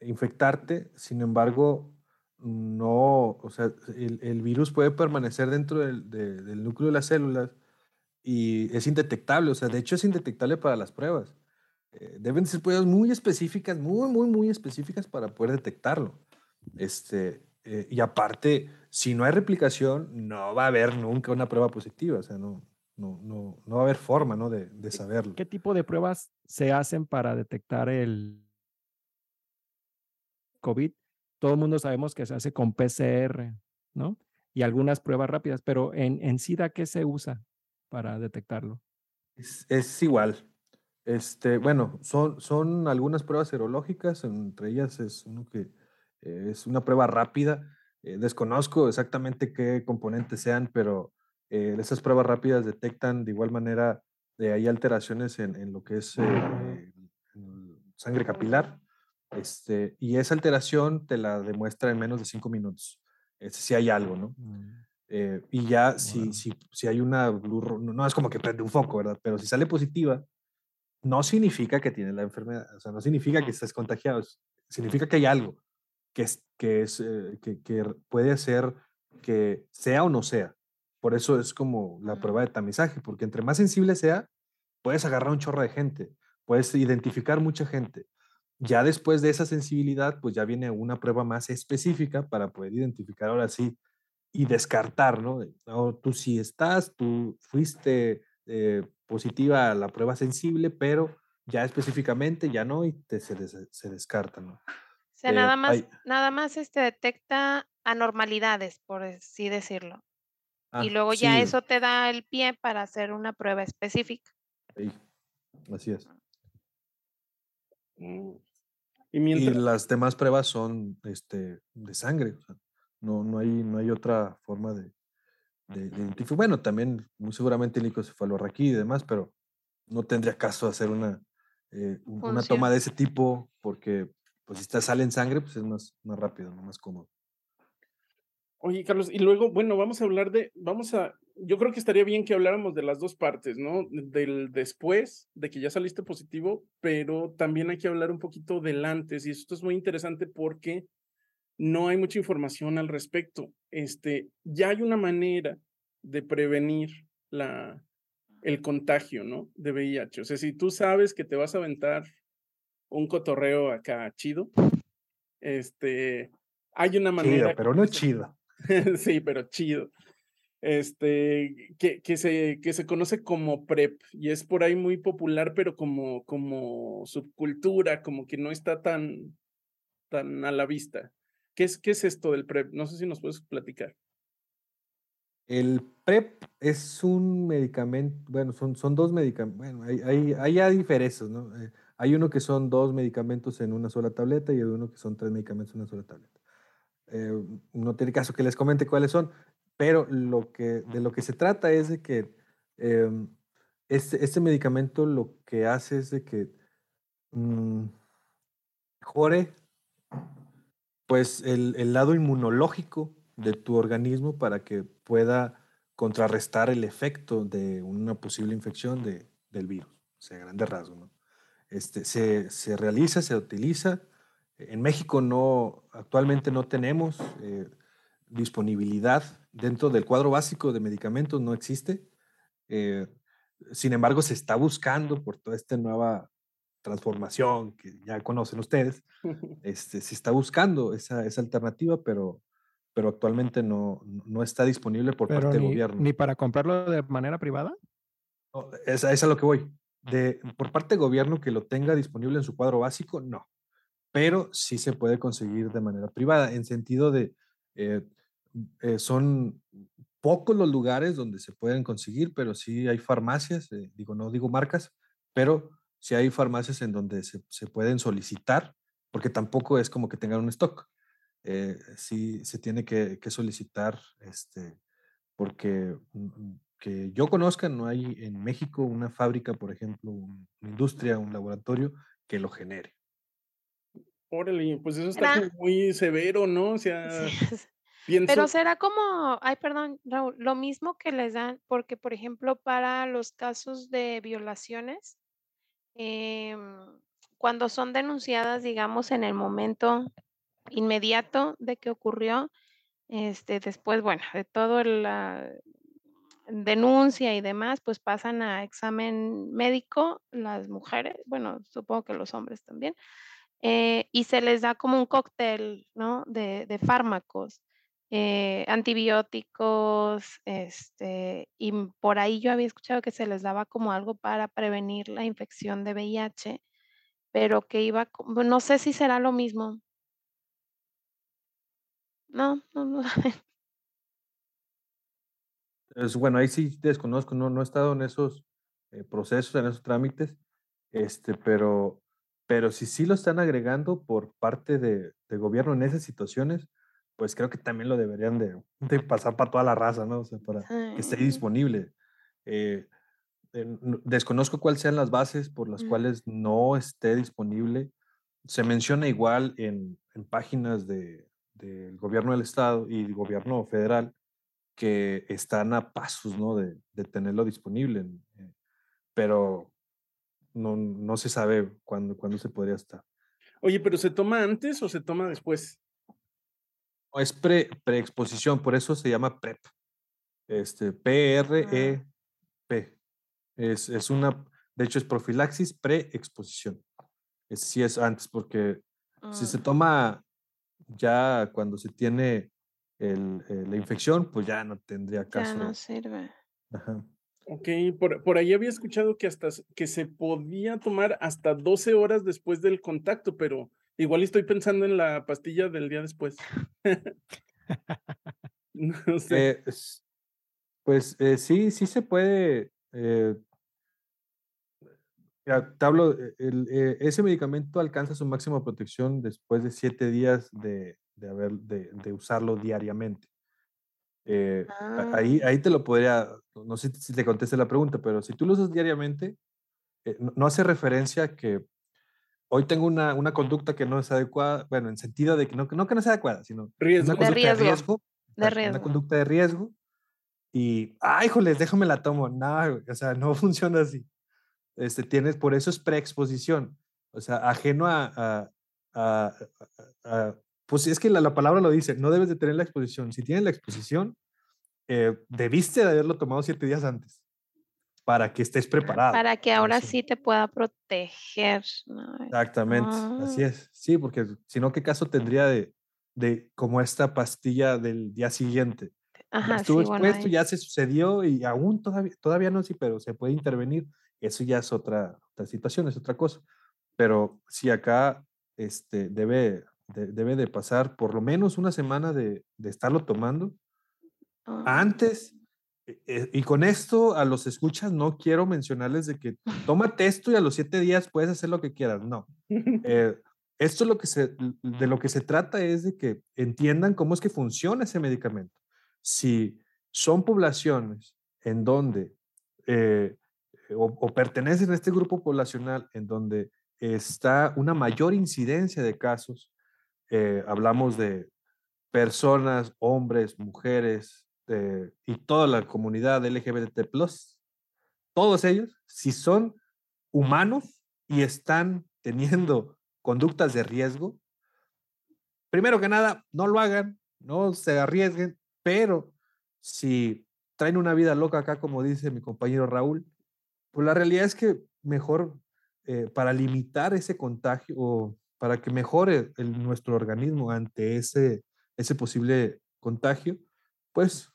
infectarte, sin embargo, no, o sea, el, virus puede permanecer dentro del, del núcleo de las células y es indetectable, o sea, de hecho es indetectable para las pruebas. Eh, deben ser pruebas muy específicas, muy, muy, muy específicas para poder detectarlo. Este, eh, y aparte, si no hay replicación, no va a haber nunca una prueba positiva, o sea, no, no, no, no va a haber forma ¿no? de, de saberlo. ¿Qué tipo de pruebas se hacen para detectar el COVID? Todo el mundo sabemos que se hace con PCR, ¿no? Y algunas pruebas rápidas, pero en, en SIDA, ¿qué se usa? Para detectarlo? Es, igual. Este, bueno, son, son algunas pruebas serológicas, entre ellas es uno que eh, es una prueba rápida. Eh, desconozco exactamente qué componentes sean, pero eh, esas pruebas rápidas detectan de igual manera de hay alteraciones en, en, lo que es sangre capilar. Este, y esa alteración te la demuestra en menos de cinco minutos. si hay algo, ¿no? Mm. Eh, y ya si, si, si, hay una no, es como que prende un foco, ¿verdad? Pero si sale positiva, no significa que tiene la enfermedad, o sea, no significa que estés contagiado, significa que hay algo que, es, que, es, eh, que, que, puede hacer que sea o no sea. Por eso es como la prueba de tamizaje, porque entre más sensible sea, puedes agarrar un chorro de gente, puedes identificar mucha gente. Ya después de esa sensibilidad, pues ya viene una prueba más específica para poder identificar ahora sí y descartar, ¿no? tú sí estás, tú fuiste eh, positiva a la prueba sensible, pero ya específicamente ya no y te, se, se descarta, ¿no? O sea, nada eh, más, nada más este detecta anormalidades, por así decirlo. y ah, luego ya eso te da el pie para hacer una prueba específica. Sí, así es. Mm. Y, mientras... y, las demás pruebas son este, de sangre. O sea, no, no, hay, no hay otra forma de, de, identificar. Bueno, también muy seguramente el licocefalorraquí y demás, pero no tendría caso hacer una, eh, una toma de ese tipo porque pues si está, sale en sangre, pues es más, más rápido, más cómodo. Oye, Carlos, y luego, bueno, vamos a hablar de, vamos a, yo creo que estaría bien que habláramos de las dos partes, ¿no? Del después, de que ya saliste positivo, pero también hay que hablar un poquito del antes, y esto es muy interesante porque no hay mucha información al respecto. Este, ya hay una manera de prevenir la, el contagio, ¿no? De VIH. O sea, si tú sabes que te vas a aventar un cotorreo acá chido, este, hay una manera. Chido, pero no chido. sí, pero chido. Este, que, que, se, que se conoce como PrEP y es por ahí muy popular, pero como, como subcultura, como que no está tan, tan a la vista. ¿Qué es, ¿Qué es esto del PrEP? No sé si nos puedes platicar. El PrEP es un medicamento, bueno, son, son dos medicamentos, bueno, hay, hay, hay ya diferencias, ¿no? Eh, hay uno que son dos medicamentos en una sola tableta y hay uno que son tres medicamentos en una sola tableta. Eh, no tiene caso que les comente cuáles son, pero lo que, de lo que se trata es de que em, este, este, medicamento lo que hace es de que mm, mejore pues el, el, lado inmunológico de tu organismo para que pueda contrarrestar el efecto de una posible infección de, del virus, o sea, grande rasgo, ¿no? Este, se, se realiza, se utiliza en México no, actualmente no tenemos eh, disponibilidad dentro del cuadro básico de medicamentos, no existe. Eh, sin embargo, se está buscando por toda esta nueva transformación que ya conocen ustedes, este, se está buscando esa, esa alternativa, pero, pero actualmente no, no está disponible por parte del gobierno. ¿Ni para comprarlo de manera privada? No, es, es a lo que voy. De, por parte del gobierno que lo tenga disponible en su cuadro básico, no pero sí se puede conseguir de manera privada, en sentido de, eh, eh, son pocos los lugares donde se pueden conseguir, pero sí hay farmacias, eh, digo, no digo marcas, pero sí hay farmacias en donde se, se pueden solicitar, porque tampoco es como que tengan un stock. sí se tiene que, que, solicitar, este, porque mm, que yo conozca, no hay en México una fábrica, por ejemplo, una industria, un laboratorio que lo genere. Órale, pues eso está muy severo, ¿no? O sea, Pero será como, ay, perdón, Raúl, lo mismo que les dan, porque por ejemplo, para los casos de violaciones, em, cuando son denunciadas, digamos, en el momento inmediato de que ocurrió, este, después, bueno, de todo la denuncia y demás, pues pasan a examen médico las mujeres, bueno, supongo que los hombres también, eh, y se les da como un cóctel, ¿no? De fármacos, eh, antibióticos, este, y por ahí yo había escuchado que se les daba como algo para prevenir la infección de VIH, pero que iba, no sé si será lo mismo. No, no, no. Es, bueno, ahí sí desconozco, no, no he estado en esos eh, procesos, en esos trámites, este, pero pero si sí lo están agregando por parte de, gobierno en esas situaciones, pues creo que también lo deberían de, pasar para toda la raza, ¿no? O sea, para que esté disponible. Eh, desconozco cuáles sean las bases por las cuales no esté disponible. Se menciona igual en, páginas del gobierno del estado y el gobierno federal que están a pasos, ¿no? De, tenerlo disponible. Eh, pero no, no se sabe cuándo, cuándo se podría estar. Oye, pero ¿se toma antes o se toma después? Es pre, preexposición, por eso se llama PrEP. Este, P-R-E-P. Ah. Es, es una, de hecho, es profilaxis preexposición. Es, sí es antes, porque si se mm. toma ya cuando se tiene el, eh, la infección, pues ya no tendría caso. Ya no sirve. Ajá. Ok, por, por, ahí había escuchado que hasta que se podía tomar hasta 12 horas después del contacto, pero igual estoy pensando en la pastilla del día después. no sé. Eh, pues eh, sí, sí se puede. Eh, te hablo, el, ese medicamento alcanza su máxima protección después de siete días de, de, haber, de, de usarlo diariamente. Eh, ah. ahí, ahí te lo podría, no sé si te conteste la pregunta, pero si tú lo usas diariamente, eh, no, hace referencia a que hoy tengo una, una, conducta que no es adecuada, bueno, en sentido de que no, no que no sea adecuada, sino riesgo. una conducta de riesgo. De una riesgo. conducta de riesgo y, ay, híjoles, déjame la tomo. No, o sea, no funciona así. Este, tienes, por eso es preexposición. O sea, ajeno a, a, a- a- a- pues es que la, la palabra lo dice, no debes de tener la exposición. Si tienes la exposición, eh, debiste de haberlo tomado siete días antes para que estés preparado. Para que ahora Eso. sí te pueda proteger. ¿no? Exactamente, así Ah. es. Sí, porque si no, ¿qué caso tendría de, de como esta pastilla del día siguiente? Ajá, sí, estuvo bueno. expuesto, ahí- ya se sucedió y aún todavía, todavía no, sí, pero se puede intervenir. Eso ya es otra, otra situación, es otra cosa. Pero sí, acá este, debe, de- debe de pasar por lo menos una semana de, de estarlo tomando ah, antes. Eh, eh, y con esto a los escuchas no quiero mencionarles de que tómate esto y a los siete días puedes hacer lo que quieras. No. Eh, esto lo que se, de lo que se trata es de que entiendan cómo es que funciona ese medicamento. Si son poblaciones en donde eh, o, o pertenecen a este grupo poblacional en donde está una mayor incidencia de casos, eh, hablamos de personas, hombres, mujeres eh, y toda la comunidad LGBT+, todos ellos, si son humanos y están teniendo conductas de riesgo, primero que nada, no lo hagan, no se arriesguen, pero si traen una vida loca acá, como dice mi compañero Raúl, pues la realidad es que mejor eh, para limitar ese contagio o para que mejore nuestro organismo ante ese, ese posible contagio, pues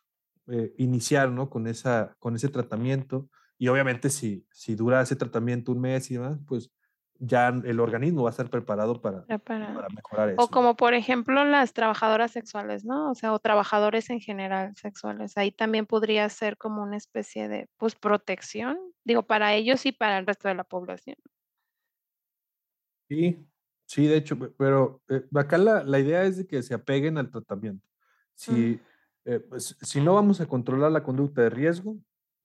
eh, iniciar ¿no? con, esa, con ese tratamiento. Y obviamente si, si dura ese tratamiento un mes y demás, pues ya el organismo va a estar preparado para, para mejorar eso. O como por ejemplo las trabajadoras sexuales, ¿no? O sea, o trabajadores en general sexuales. Ahí también podría ser como una especie de, pues, protección, digo, para ellos y para el resto de la población. Sí, sí, de hecho, pe- pero eh, acá la, la idea es de que se apeguen al tratamiento. Si, eh, pues, si no vamos a controlar la conducta de riesgo,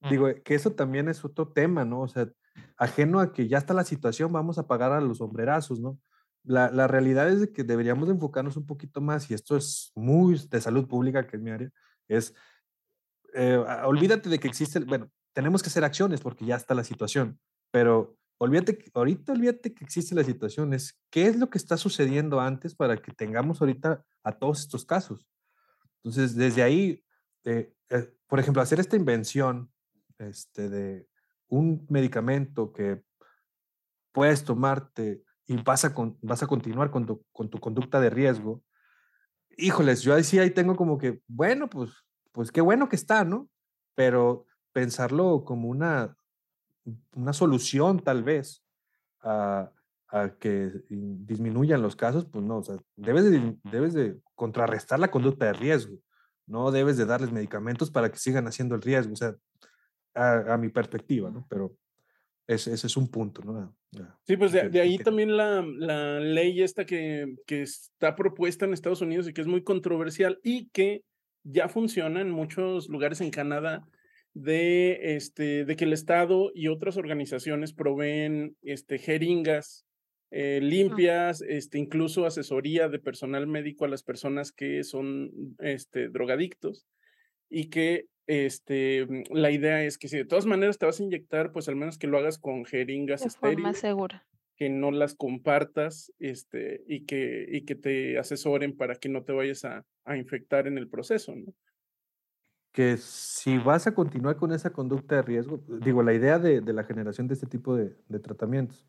digo, eh, que eso también es otro tema, ¿no? O sea, ajeno a que ya está la situación, vamos a pagar a los sombrerazos, ¿no? La, la realidad es de que deberíamos de enfocarnos un poquito más, y esto es muy de salud pública, que es mi área, es, eh, olvídate de que existe, bueno, tenemos que hacer acciones porque ya está la situación, pero olvídate, ahorita olvídate que existe la situación, es qué es lo que está sucediendo antes para que tengamos ahorita a todos estos casos. Entonces, desde ahí, eh, eh, por ejemplo, hacer esta invención este, de un medicamento que puedes tomarte y vas a, con- vas a continuar con tu, con tu conducta de riesgo, híjoles, yo ahí ahí tengo como que, bueno, pues, pues qué bueno que está, ¿no? Pero pensarlo como una, una solución tal vez a, a que in- disminuyan los casos, pues no, o sea, debes de, debes de contrarrestar la conducta de riesgo, no debes de darles medicamentos para que sigan haciendo el riesgo, o sea, a, a mi perspectiva, ¿no? Pero ese, ese es un punto, ¿no? A- a- Sí, pues de, de ahí también la, la ley esta que, que está propuesta en Estados Unidos y que es muy controversial y que ya funciona en muchos lugares en Canadá de, este, de que el Estado y otras organizaciones proveen este, jeringas eh, limpias, este, incluso asesoría de personal médico a las personas que son este, drogadictos y que este, la idea es que si de todas maneras te vas a inyectar, pues al menos que lo hagas con jeringas De forma estériles segura. que no las compartas este, y, que, y que te asesoren para que no te vayas a, a infectar en el proceso, ¿no? que si vas a continuar con esa conducta de riesgo, digo, la idea de, de la generación de este tipo de, de tratamientos,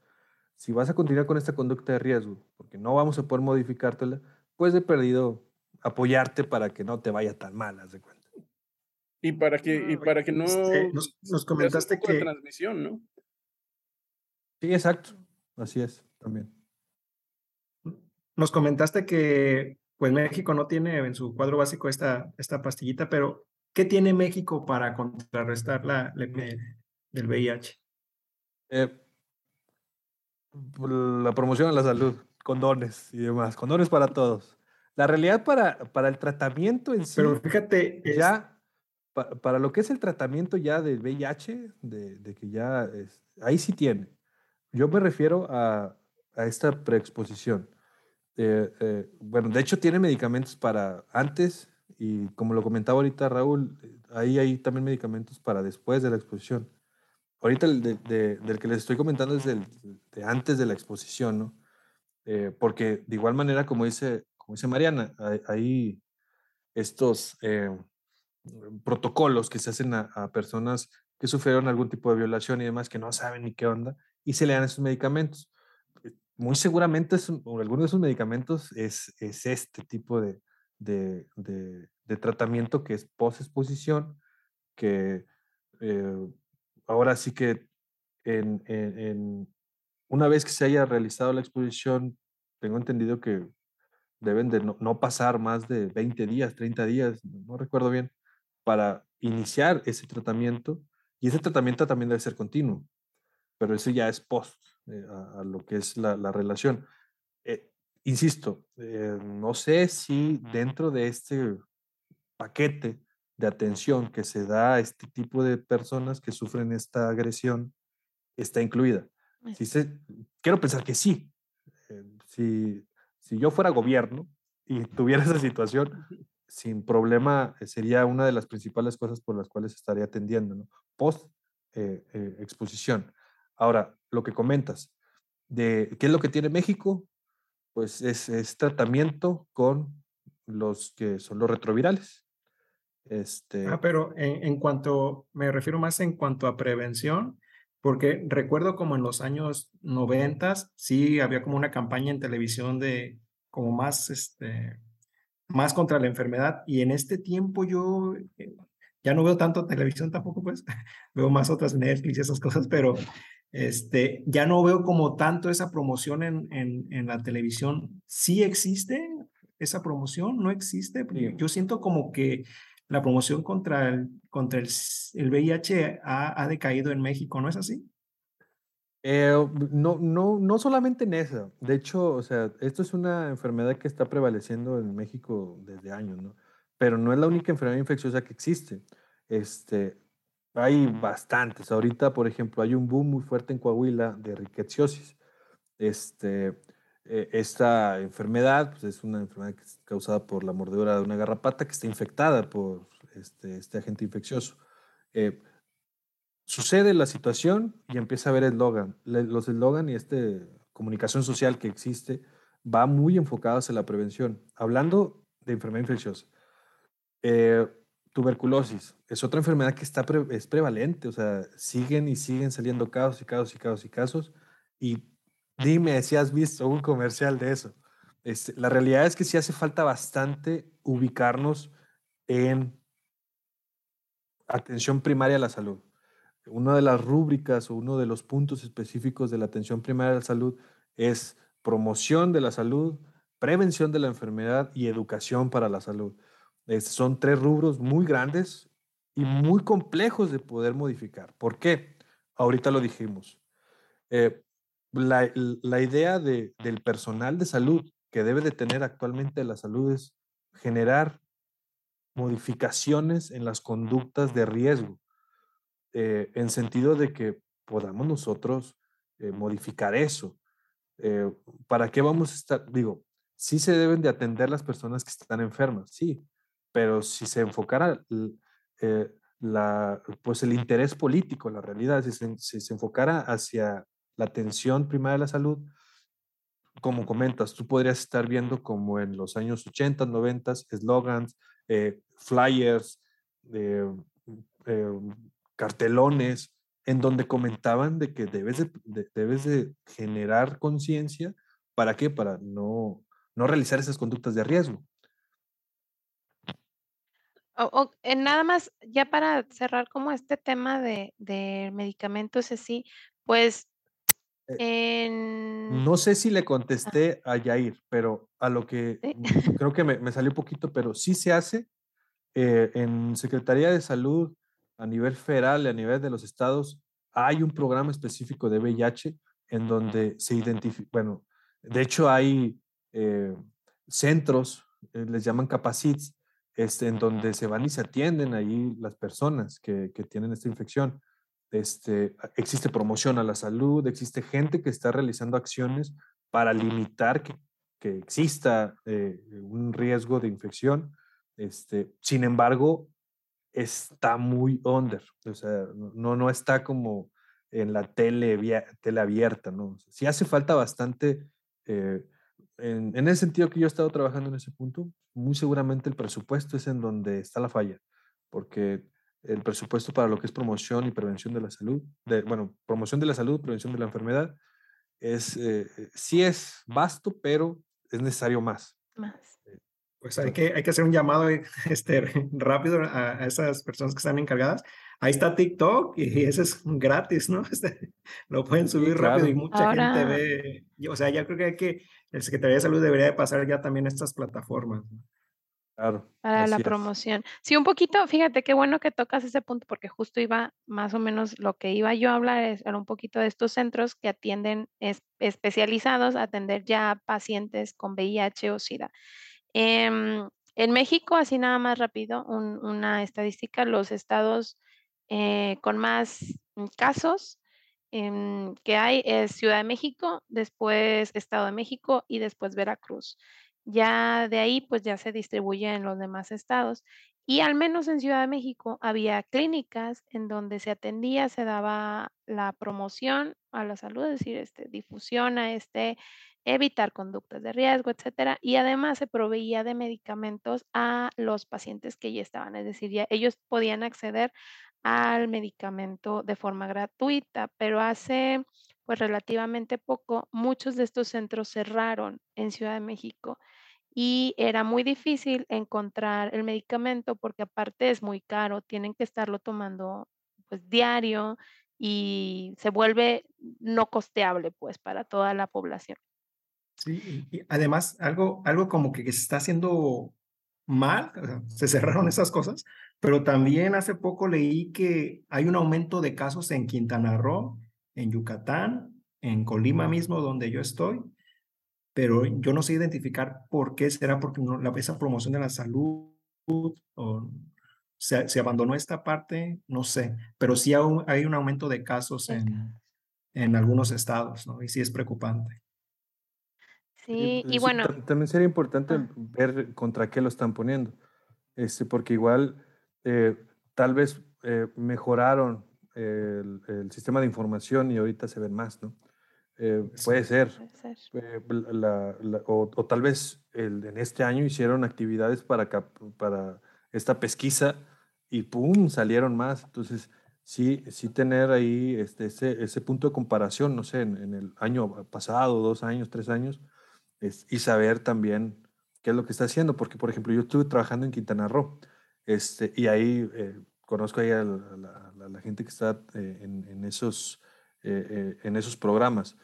si vas a continuar con esta conducta de riesgo, porque no vamos a poder modificártela, pues de perdido apoyarte para que no te vaya tan mal, haz de cuenta. Y para que, y Ah, para que no este, nos- comentaste que- transmisión, ¿no? Sí, exacto, así es, también. Nos comentaste que pues México no tiene en su cuadro básico esta, esta pastillita, pero ¿qué tiene México para contrarrestar la, la del VIH? Eh, la promoción a la salud, condones y demás, condones para todos. La realidad para, para el tratamiento en sí... Pero fíjate, es- ya pa- para lo que es el tratamiento ya del VIH, de, de que ya es- ahí sí tiene. Yo me refiero a, a esta preexposición. Eh, eh, bueno, de hecho tiene medicamentos para antes y y como lo comentaba ahorita Raúl, ahí hay también medicamentos para después de la exposición. Ahorita el del que les estoy comentando es del, de antes de la exposición, ¿no? Eh, porque de igual manera, como dice, como dice Mariana, hay, estos eh, protocolos que se hacen a, personas que sufrieron algún tipo de violación y demás, que no saben ni qué onda, y se le dan esos medicamentos. Eh, muy seguramente alguno de esos medicamentos es, es este tipo de, de, de, tratamiento que es post-exposición, que ahora sí que en, en, una vez que se haya realizado la exposición, tengo entendido que deben de no, pasar más de 20 días, 30 días, no recuerdo bien, para iniciar ese tratamiento. Y ese tratamiento también debe ser continuo, pero eso ya es post eh, a, lo que es la, relación. Eh, insisto, eh, no sé si dentro de este paquete de atención que se da a este tipo de personas que sufren esta agresión está incluida. Si se, quiero pensar que sí. Eh, si, si yo fuera gobierno y tuviera esa situación, sin problema eh, sería una de las principales cosas por las cuales estaría atendiendo, ¿no? Post eh, exposición. Ahora, lo que comentas, de qué es lo que tiene México, pues es, es tratamiento con los que son los retrovirales. Este... Ah, pero en, cuanto, me refiero más en cuanto a prevención, porque recuerdo como en los años noventas, sí había como una campaña en televisión de como más, este, más contra la enfermedad y en este tiempo yo eh, ya no veo tanto televisión tampoco, pues veo más otras Netflix y esas cosas, pero este, ya no veo como tanto esa promoción en, en, en la televisión. ¿Sí existe esa promoción? ¿No existe? Yo siento como que la promoción contra el, contra el, el VIH ha, ha, decaído en México, ¿no es así? Eh, no, no, no solamente en eso. De hecho, o sea, esto es una enfermedad que está prevaleciendo en México desde años, ¿no? Pero no es la única enfermedad infecciosa que existe. Este, hay bastantes. Ahorita, por ejemplo, hay un boom muy fuerte en Coahuila de rickettsiosis. Este, eh, esta enfermedad pues, es una enfermedad causada por la mordedura de una garrapata que está infectada por este, este agente infeccioso. Eh, sucede la situación y empieza a ver eslogan. Los eslogan y esta comunicación social que existe va muy enfocada hacia la prevención. Hablando de enfermedad infecciosa, eh, tuberculosis es otra enfermedad que está es prevalente, o sea, siguen y siguen saliendo casos y casos y casos y casos y Dime si has visto un comercial de eso. Este, la realidad es que sí hace falta bastante ubicarnos en atención primaria a la salud. Una de las rúbricas o uno de los puntos específicos de la atención primaria a la salud es promoción de la salud, prevención de la enfermedad y educación para la salud. son tres rubros muy grandes y muy complejos de poder modificar. ¿Por qué? Ahorita lo dijimos. Eh, la, idea de, del personal de salud que debe de tener actualmente la salud es generar modificaciones en las conductas de riesgo, eh, en sentido de que podamos nosotros eh, modificar eso. Eh, ¿Para qué vamos a estar? Digo, sí se deben de atender las personas que están enfermas, sí, pero si se enfocara la, pues el interés político, la realidad, si si se enfocara hacia la atención primaria de la salud, como comentas, tú podrías estar viendo como en los años 80, 90, eslogans, eh, flyers, eh, eh, cartelones, en donde comentaban de que debes de, debes de generar conciencia. ¿Para qué? Para no, no realizar esas conductas de riesgo. O, nada más, ya para cerrar como este tema de, de medicamentos así, pues eh, no sé si le contesté a Yair, pero a lo que creo que me, salió un poquito, pero sí se hace eh, en Secretaría de Salud a nivel federal y a nivel de los estados. Hay un programa específico de VIH en donde se identifica, bueno, de hecho hay eh, centros, les llaman capacits, este, en donde se van y se atienden ahí las personas que, que tienen esta infección. Este, existe promoción a la salud, existe gente que está realizando acciones para limitar que, que exista eh, un riesgo de infección. Este, sin embargo, está muy under, o sea, no, no está como en la tele, tele abierta, ¿no? Sí hace falta bastante, eh, en, en, ese sentido que yo he estado trabajando en ese punto, muy seguramente el presupuesto es en donde está la falla, porque el presupuesto para lo que es promoción y prevención de la salud, de, bueno, promoción de la salud, prevención de la enfermedad, es, eh, sí es vasto, pero es necesario más. Más. Eh, pues hay que, hay que hacer un llamado este, rápido a, esas personas que están encargadas. Ahí está TikTok y ese es gratis, ¿no? Este, lo pueden subir rápido y mucha gente ve. O sea, ya creo que, hay que el Secretaría de Salud debería de pasar ya también estas plataformas. Claro. Para la promoción. Sí, un poquito, fíjate qué bueno que tocas ese punto, porque justo iba más o menos lo que iba yo a hablar es, era un poquito de estos centros que atienden especializados a atender ya pacientes con VIH o SIDA. Em, en México, así nada más rápido, una estadística, los estados eh, con más casos em, que hay es Ciudad de México, después Estado de México y después Veracruz. Ya de ahí, pues ya se distribuye en los demás estados. Y al menos en Ciudad de México había clínicas en donde se atendía, se daba la promoción a la salud, es decir, este, difusión a este, evitar conductas de riesgo, etcétera. Y además se proveía de medicamentos a los pacientes que ya estaban, es decir, ya ellos podían acceder al medicamento de forma gratuita, pero hace pues relativamente poco, muchos de estos centros cerraron en Ciudad de México y era muy difícil encontrar el medicamento porque aparte es muy caro, tienen que estarlo tomando pues diario y se vuelve no costeable pues para toda la población. Sí, y además algo, algo como que se está haciendo mal, se cerraron esas cosas, pero también hace poco leí que hay un aumento de casos en Quintana Roo, en Yucatán, en Colima mismo, donde yo estoy, pero yo no sé identificar por qué será porque la, esa promoción de la salud o se, se, abandonó esta parte, no sé, pero sí hay un aumento de casos en, en algunos estados, ¿no? Y sí es preocupante. Sí, y bueno. También sería importante ah. ver contra qué lo están poniendo, este, porque igual eh, tal vez eh, mejoraron el, el, sistema de información y ahorita se ven más, ¿no? Eh, puede ser. O, tal vez en este año hicieron actividades para, para esta pesquisa y ¡pum! salieron más. Entonces, sí, sí tener ahí este, ese, ese punto de comparación, no sé, en, el año pasado, dos años, tres años, y saber también qué es lo que está haciendo. Porque, por ejemplo, yo estuve trabajando en Quintana Roo este, y ahí eh, conozco ahí a la, gente que está en, en, esos, en esos programas.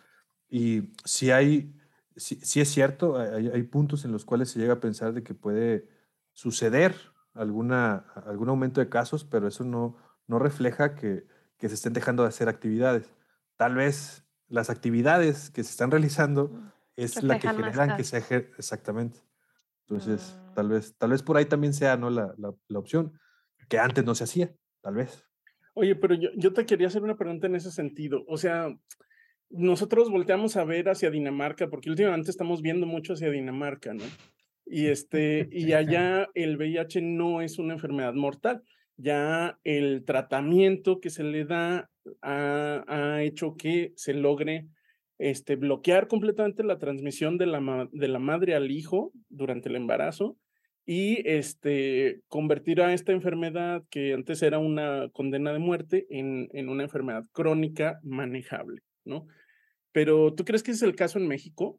Y si hay, si, es cierto, hay, puntos en los cuales se llega a pensar de que puede suceder alguna, algún aumento de casos, pero eso no, no refleja que, que se estén dejando de hacer actividades. Tal vez las actividades que se están realizando es la que generan que se exactamente. Entonces, tal mm. vez, tal vez por ahí también sea ¿no? la, la, la, opción que antes no se hacía, tal vez. Oye, pero yo, yo te quería hacer una pregunta en ese sentido. O sea, nosotros volteamos a ver hacia Dinamarca, porque últimamente estamos viendo mucho hacia Dinamarca, ¿no? Y, este, y allá el VIH no es una enfermedad mortal. Ya el tratamiento que se le da ha, ha hecho que se logre este, bloquear completamente la transmisión de la, de la madre al hijo durante el embarazo y este, convertir a esta enfermedad que antes era una condena de muerte en, en una enfermedad crónica manejable, ¿no? Pero ¿tú crees que es el caso en México?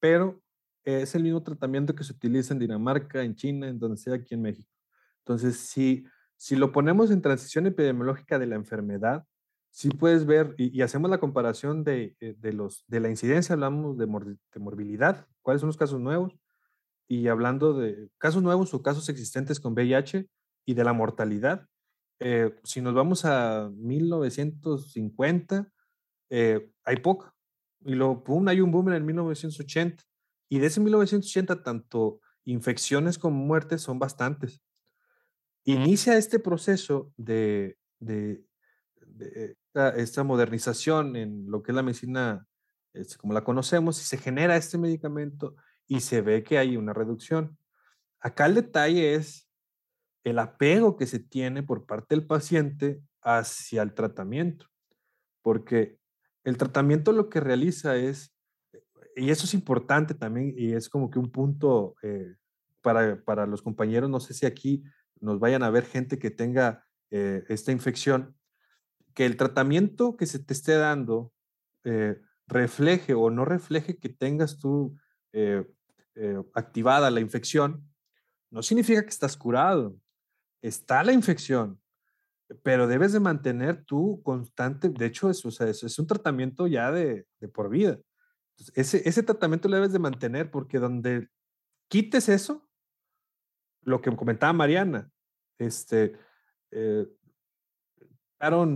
Pero es el mismo tratamiento que se utiliza en Dinamarca, en China, en donde sea aquí en México. Entonces, si, si lo ponemos en transición epidemiológica de la enfermedad, sí puedes ver, y, hacemos la comparación de, eh, de, los, de la incidencia, hablamos de, de, morbilidad, cuáles son los casos nuevos, y hablando de casos nuevos o casos existentes con VIH y de la mortalidad, eh, si nos vamos a 1950, eh, hay poco. Y luego, pum, hay un boom en el 1980. Y de ese 1980, tanto infecciones como muertes son bastantes. Inicia este proceso de, de, esta, modernización en lo que es la medicina este, como la conocemos y se genera este medicamento y se ve que hay una reducción. acá el detalle es el apego que se tiene por parte del paciente hacia el tratamiento, porque el tratamiento lo que realiza es, y eso es importante también, y es como que un punto eh, para, para, los compañeros, no sé si aquí nos vayan a ver gente que tenga eh, esta infección, que el tratamiento que se te esté dando eh, refleje o no refleje que tengas tú activada la infección, no significa que estás curado. Está la infección, pero debes de mantener tú constante, de hecho, es, es, un tratamiento ya de, por vida. ese, ese tratamiento lo debes de mantener porque donde quites eso, lo que comentaba Mariana, este, eh,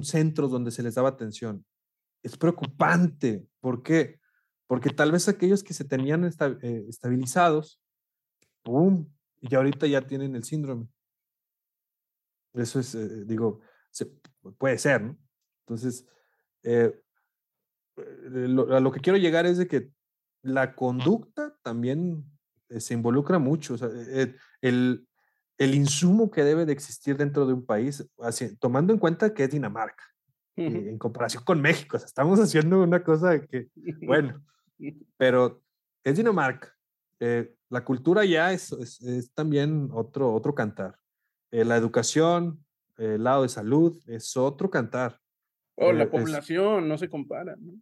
centros donde se les daba atención. Es preocupante. ¿Por qué? Porque tal vez aquellos que se tenían eh, estabilizados, ¡pum! Y ahorita ya tienen el síndrome. Eso es, eh, digo, puede ser, ¿no? Entonces, eh, lo, a lo que quiero llegar es de que la conducta también se involucra mucho. El, el, insumo que debe de existir dentro de un país, así, tomando en cuenta que es Dinamarca, en comparación con México. O sea, estamos haciendo una cosa que, bueno, pero es Dinamarca. la cultura ya es, es, es, también otro, otro cantar. Eh, la educación, el lado de salud, es otro cantar. Oh, la población no se compara. ¿no?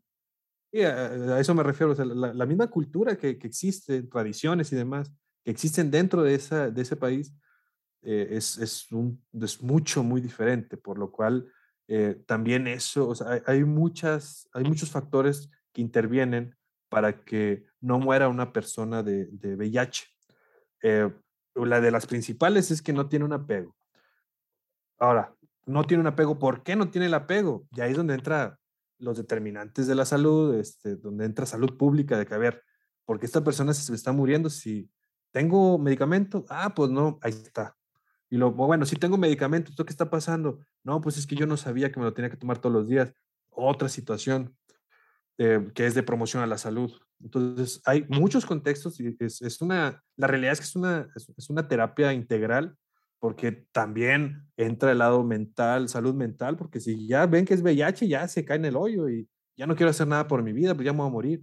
Sí, a, eso me refiero. la, misma cultura que, que, existe, tradiciones y demás, que existen dentro de, esa, de ese país, eh, es, es, un, es mucho, muy diferente, por lo cual eh, también eso, sea, hay, muchas, hay muchos factores que intervienen para que no muera una persona de, de VIH la de las principales es que no tiene un apego. Ahora, no tiene un apego. ¿Por qué no tiene el apego? Y ahí es donde entra los determinantes de la salud, este, donde entra salud pública, de que, a ver, porque esta persona se está muriendo? Si tengo medicamento, ah, pues no, ahí está. Y lo, bueno, si tengo medicamento, ¿esto qué está pasando? No, pues es que yo no sabía que me lo tenía que tomar todos los días. Otra situación eh, que es de promoción a la salud. Entonces, hay muchos contextos y es, es una, la realidad es que es una, es, una terapia integral porque también entra el lado mental, salud mental, porque si ya ven que es VIH, ya se cae en el hoyo y ya no quiero hacer nada por mi vida, pues ya me voy a morir.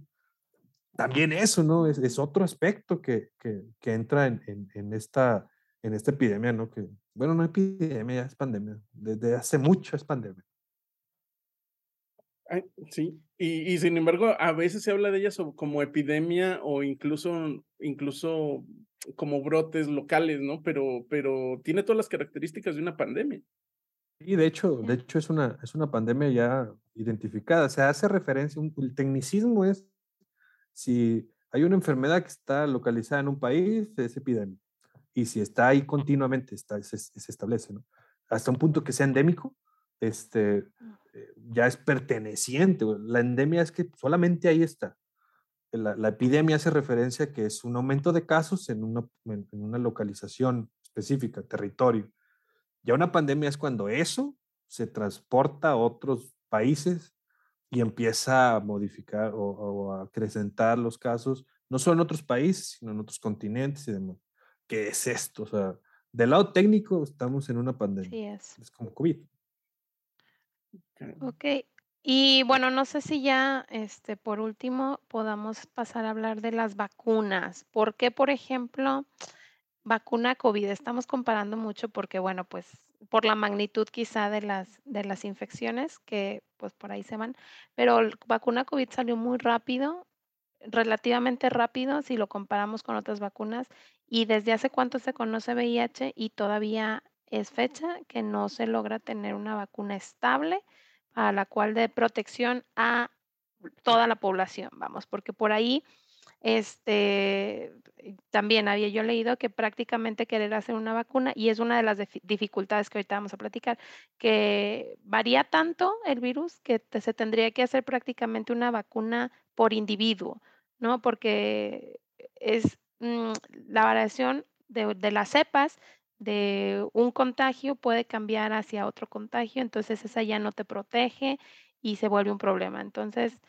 También eso, ¿no? Es, es otro aspecto que, que, que entra en, en, en, esta, en esta epidemia, ¿no? Que, bueno, no epidemia, es pandemia. Desde hace mucho es pandemia. Sí, y, y, sin embargo, a veces se habla de ella como epidemia o incluso, incluso como brotes locales, ¿no? Pero, pero tiene todas las características de una pandemia. Sí, de hecho, de hecho es una, es una pandemia ya identificada. Se hace referencia, un, el tecnicismo es si hay una enfermedad que está localizada en un país, es epidemia. Y si está ahí continuamente, está, se, se establece, ¿no? Hasta un punto que sea endémico, este, eh, ya es perteneciente. La endemia es que solamente ahí está. La, epidemia hace referencia a que es un aumento de casos en una, en una localización específica, territorio. Ya una pandemia es cuando eso se transporta a otros países y empieza a modificar o, a acrecentar los casos, no solo en otros países, sino en otros continentes y demás. ¿Qué es esto? O sea, del lado técnico estamos en una pandemia. es. es como COVID. Ok. Y bueno, no sé si ya, este, por último, podamos pasar a hablar de las vacunas. ¿Por qué, por ejemplo, vacuna COVID? Estamos comparando mucho porque, bueno, pues por la magnitud quizá de las, de las infecciones que pues por ahí se van, pero vacuna COVID salió muy rápido, relativamente rápido si lo comparamos con otras vacunas. ¿Y desde hace cuánto se conoce VIH? Y todavía es fecha que no se logra tener una vacuna estable a la cual de protección a toda la población, vamos, porque por ahí este también había yo leído que prácticamente querer hacer una vacuna y es una de las dificultades que ahorita vamos a platicar, que varía tanto el virus que se tendría que hacer prácticamente una vacuna por individuo, ¿no? Porque es mm, la variación de, de las cepas de un contagio puede cambiar hacia otro contagio, entonces esa ya no te protege y se vuelve un problema. Entonces,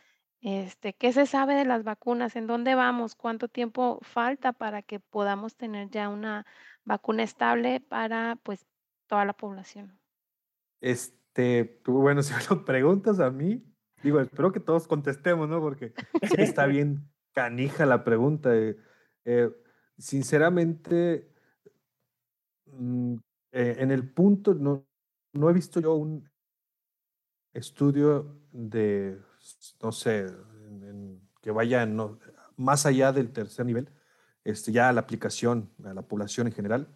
Este, ¿qué se sabe de las vacunas? ¿En dónde vamos? ¿Cuánto tiempo falta para que podamos tener ya una vacuna estable para pues toda la población? Este, tú, bueno, si me lo preguntas a mí, digo, espero que todos contestemos, ¿no? Porque sí está bien canija la pregunta. eh, eh, sinceramente, mm, eh, en el punto, no, no he visto yo un estudio de, no sé, que vaya más allá del tercer nivel, este, ya a la aplicación, a la población en general,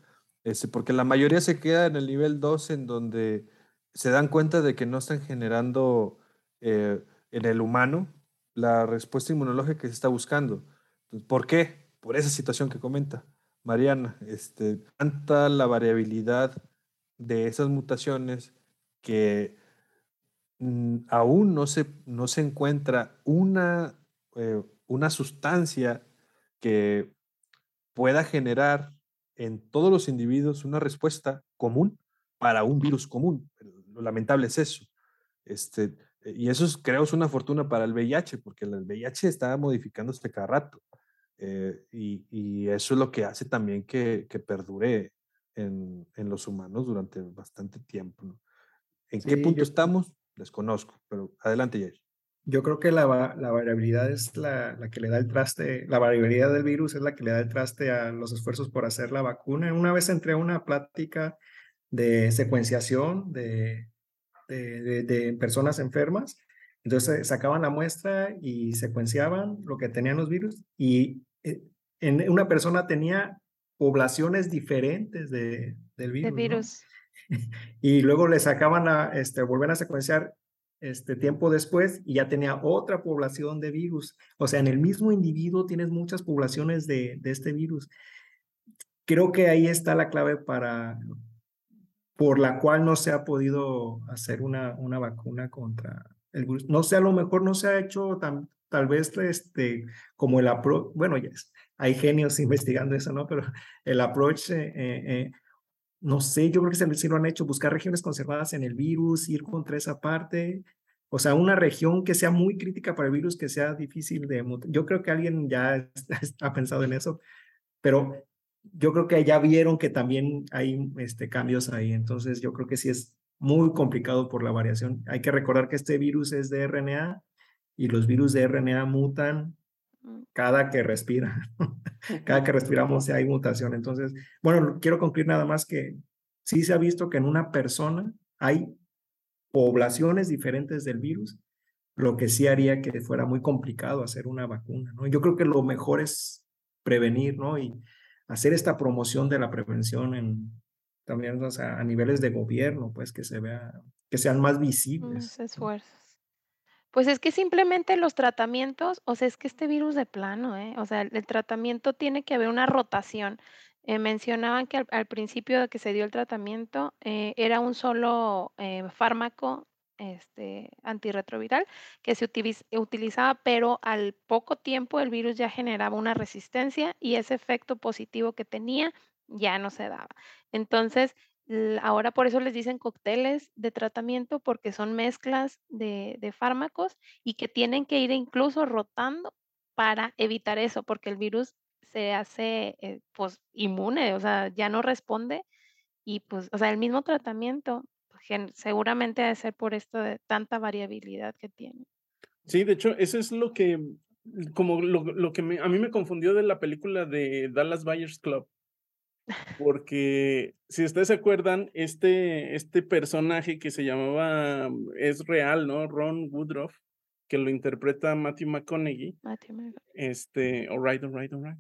este, porque la mayoría se queda en el nivel 2 en donde se dan cuenta de que no están generando en el humano la respuesta inmunológica que se está buscando. ¿Por qué? Por esa situación que comenta Mariana. Este, tanta la variabilidad de esas mutaciones que mm, aún no se, no se encuentra una, eh, una sustancia que pueda generar en todos los individuos una respuesta común para un virus común. Lo lamentable es eso. Este, y eso es, creo es una fortuna para el VIH, porque el VIH está modificándose cada rato. eh, y, y eso es lo que hace también que, que perdure en, en los humanos durante bastante tiempo. ¿no? ¿En qué punto yo- estamos? Desconozco, pero adelante, Jair. Yo creo que la, la variabilidad es la, la que le da el traste, la variabilidad del virus es la que le da el traste a los esfuerzos por hacer la vacuna. Una vez entré a una plática de secuenciación de, de, de- de personas enfermas, entonces sacaban la muestra y secuenciaban lo que tenían los virus y eh, en una persona tenía poblaciones diferentes de, del virus. De ¿no? virus. y luego le sacaban a, este, volver a secuenciar este tiempo después y ya tenía otra población de virus. O sea, en el mismo individuo tienes muchas poblaciones de, de este virus. Creo que ahí está la clave para, por la cual no se ha podido hacer una, una vacuna contra el virus. No sé, a lo mejor no se ha hecho tan, tal vez este, como el approach, bueno, ya hay genios investigando eso, ¿no? Pero el approach eh, eh, eh, no sé, yo creo que se, lo han hecho, buscar regiones conservadas en el virus, ir contra esa parte, o sea, una región que sea muy crítica para el virus, que sea difícil de... Yo creo que alguien ya ha pensado en eso, pero yo creo que ya vieron que también hay este, cambios ahí, entonces yo creo que sí es muy complicado por la variación. Hay que recordar que este virus es de RNA y los virus de RNA mutan Mm, cada que respira. cada que respiramos hay mutación. Entonces, bueno, quiero concluir nada más que sí se ha visto que en una persona hay poblaciones diferentes del virus, lo que sí haría que fuera muy complicado hacer una vacuna, ¿no? Yo creo que lo mejor es prevenir, ¿no? Y hacer esta promoción de la prevención en también o sea, a niveles de gobierno, pues que se vea, que sean más visibles. Esfuerzos. Pues es que simplemente los tratamientos, o sea, es que este virus de plano, ¿eh? O sea, el, el tratamiento tiene que haber una rotación. Eh, mencionaban que al, al principio de que se dio el tratamiento eh, era un solo eh, fármaco este, antirretroviral que se utiliz- utilizaba, pero al poco tiempo el virus ya generaba una resistencia y ese efecto positivo que tenía ya no se daba. Entonces, ahora por eso les dicen cócteles de tratamiento porque son mezclas de, de fármacos y que tienen que ir incluso rotando para evitar eso, porque el virus se hace eh, pues inmune, o sea, ya no responde y pues, o sea, el mismo tratamiento gen- seguramente ha de ser por esto de tanta variabilidad que tiene. Sí, de hecho, eso es lo que, como lo, lo que me- a mí me confundió de la película de Dallas Buyers Club. Porque si ustedes se acuerdan, este, este personaje que se llamaba, es real, ¿no? Ron Woodruff, que lo interpreta Matthew McConaughey, Matthew Mc- este, alright, alright, alright,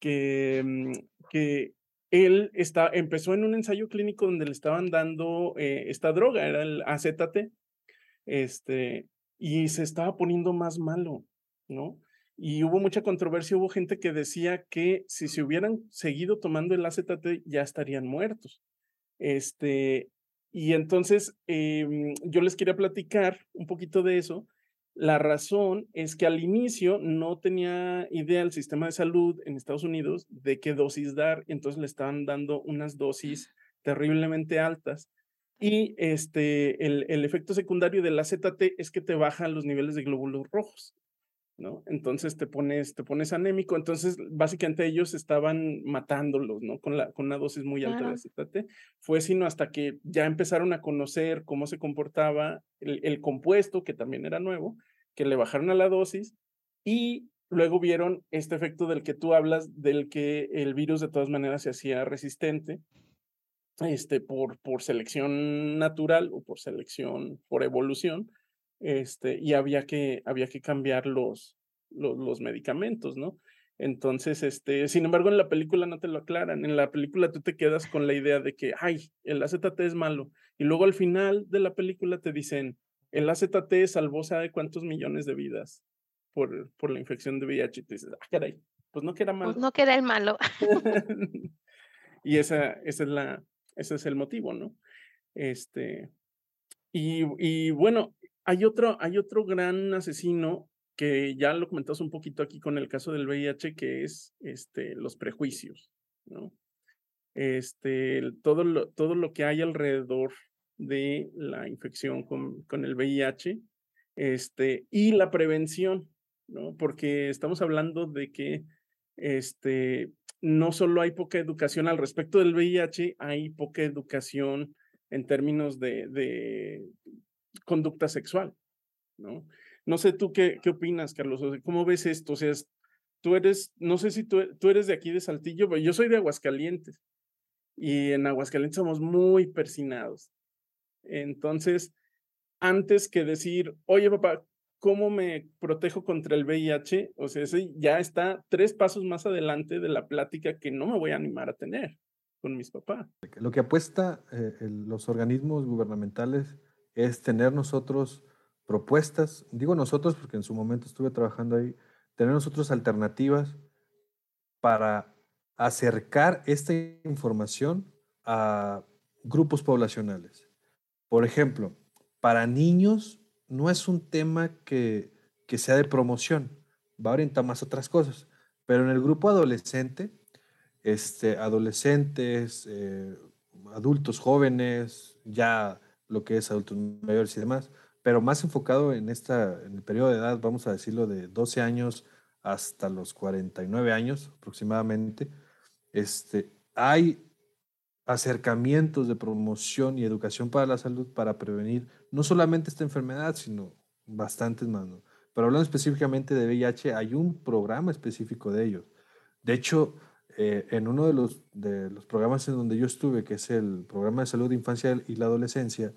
que, mm, que él está, empezó en un ensayo clínico donde le estaban dando eh, esta droga, era el AZT, este, y se estaba poniendo más malo, ¿no? Y hubo mucha controversia, hubo gente que decía que si se hubieran seguido tomando el AZT ya estarían muertos. Este, y entonces em, yo les quería platicar un poquito de eso. La razón es que al inicio no tenía idea el sistema de salud en Estados Unidos de qué dosis dar, entonces le estaban dando unas dosis terriblemente altas. Y este, el, el efecto secundario del AZT es que te bajan los niveles de glóbulos rojos. ¿No? Entonces te pones, te pones anémico. Entonces, básicamente ellos estaban matándolos, ¿no? Con, la, con una dosis muy alta de ZT. Fue sino hasta que ya empezaron a conocer cómo se comportaba el, el compuesto, que también era nuevo, que le bajaron a la dosis y luego vieron este efecto del que tú hablas, del que el virus de todas maneras se hacía resistente este, por, por selección natural o por selección, por evolución, este, y había que, había que cambiar los, los, los, medicamentos, ¿no? Entonces, este, sin embargo, en la película no te lo aclaran. En la película tú te quedas con la idea de que, ay, el AZT es malo. Y luego al final de la película te dicen, el AZT salvó sabe cuántos millones de vidas por, por la infección de VIH. Y tú dices, ah, caray, pues no queda malo. Pues no queda el malo. y esa, esa es la, ese es el motivo, ¿no? Este, y, y bueno, hay otro, hay otro gran asesino que ya lo comentamos un poquito aquí con el caso del VIH, que es este, los prejuicios. Este, todo lo, que hay alrededor de la infección con, el VIH este, y la prevención, ¿no? Porque estamos hablando de que no solo hay poca educación al respecto del VIH, hay poca educación en términos de conducta sexual, ¿no? No sé tú qué, qué opinas, Carlos, ¿cómo ves esto? O sea, tú eres, no sé si tú, tú eres de aquí de Saltillo, pero yo soy de Aguascalientes y en Aguascalientes somos muy persinados. Entonces, antes que decir, oye papá, ¿cómo me protejo contra el VIH? O sea, ya está tres pasos más adelante de la plática que no me voy a animar a tener con mis papás. Lo que apuesta eh, los organismos gubernamentales es tener nosotros propuestas, digo nosotros porque en su momento estuve trabajando ahí, tener nosotros alternativas para acercar esta información a grupos poblacionales. Por ejemplo, para niños no es un tema que, sea de promoción, va a orientar más a otras cosas, pero en el grupo adolescente, este, adolescentes, eh, adultos jóvenes, ya lo que es adultos mayores y demás, pero más enfocado en, esta, en el periodo de edad, vamos a decirlo, de 12 años hasta los 49 años aproximadamente, este, hay acercamientos de promoción y educación para la salud para prevenir no solamente esta enfermedad, sino bastantes más. Pero hablando específicamente de VIH, hay un programa específico de ellos. De hecho, eh, en uno de los, de los programas en donde yo estuve, que es el programa de salud de infancia y la adolescencia,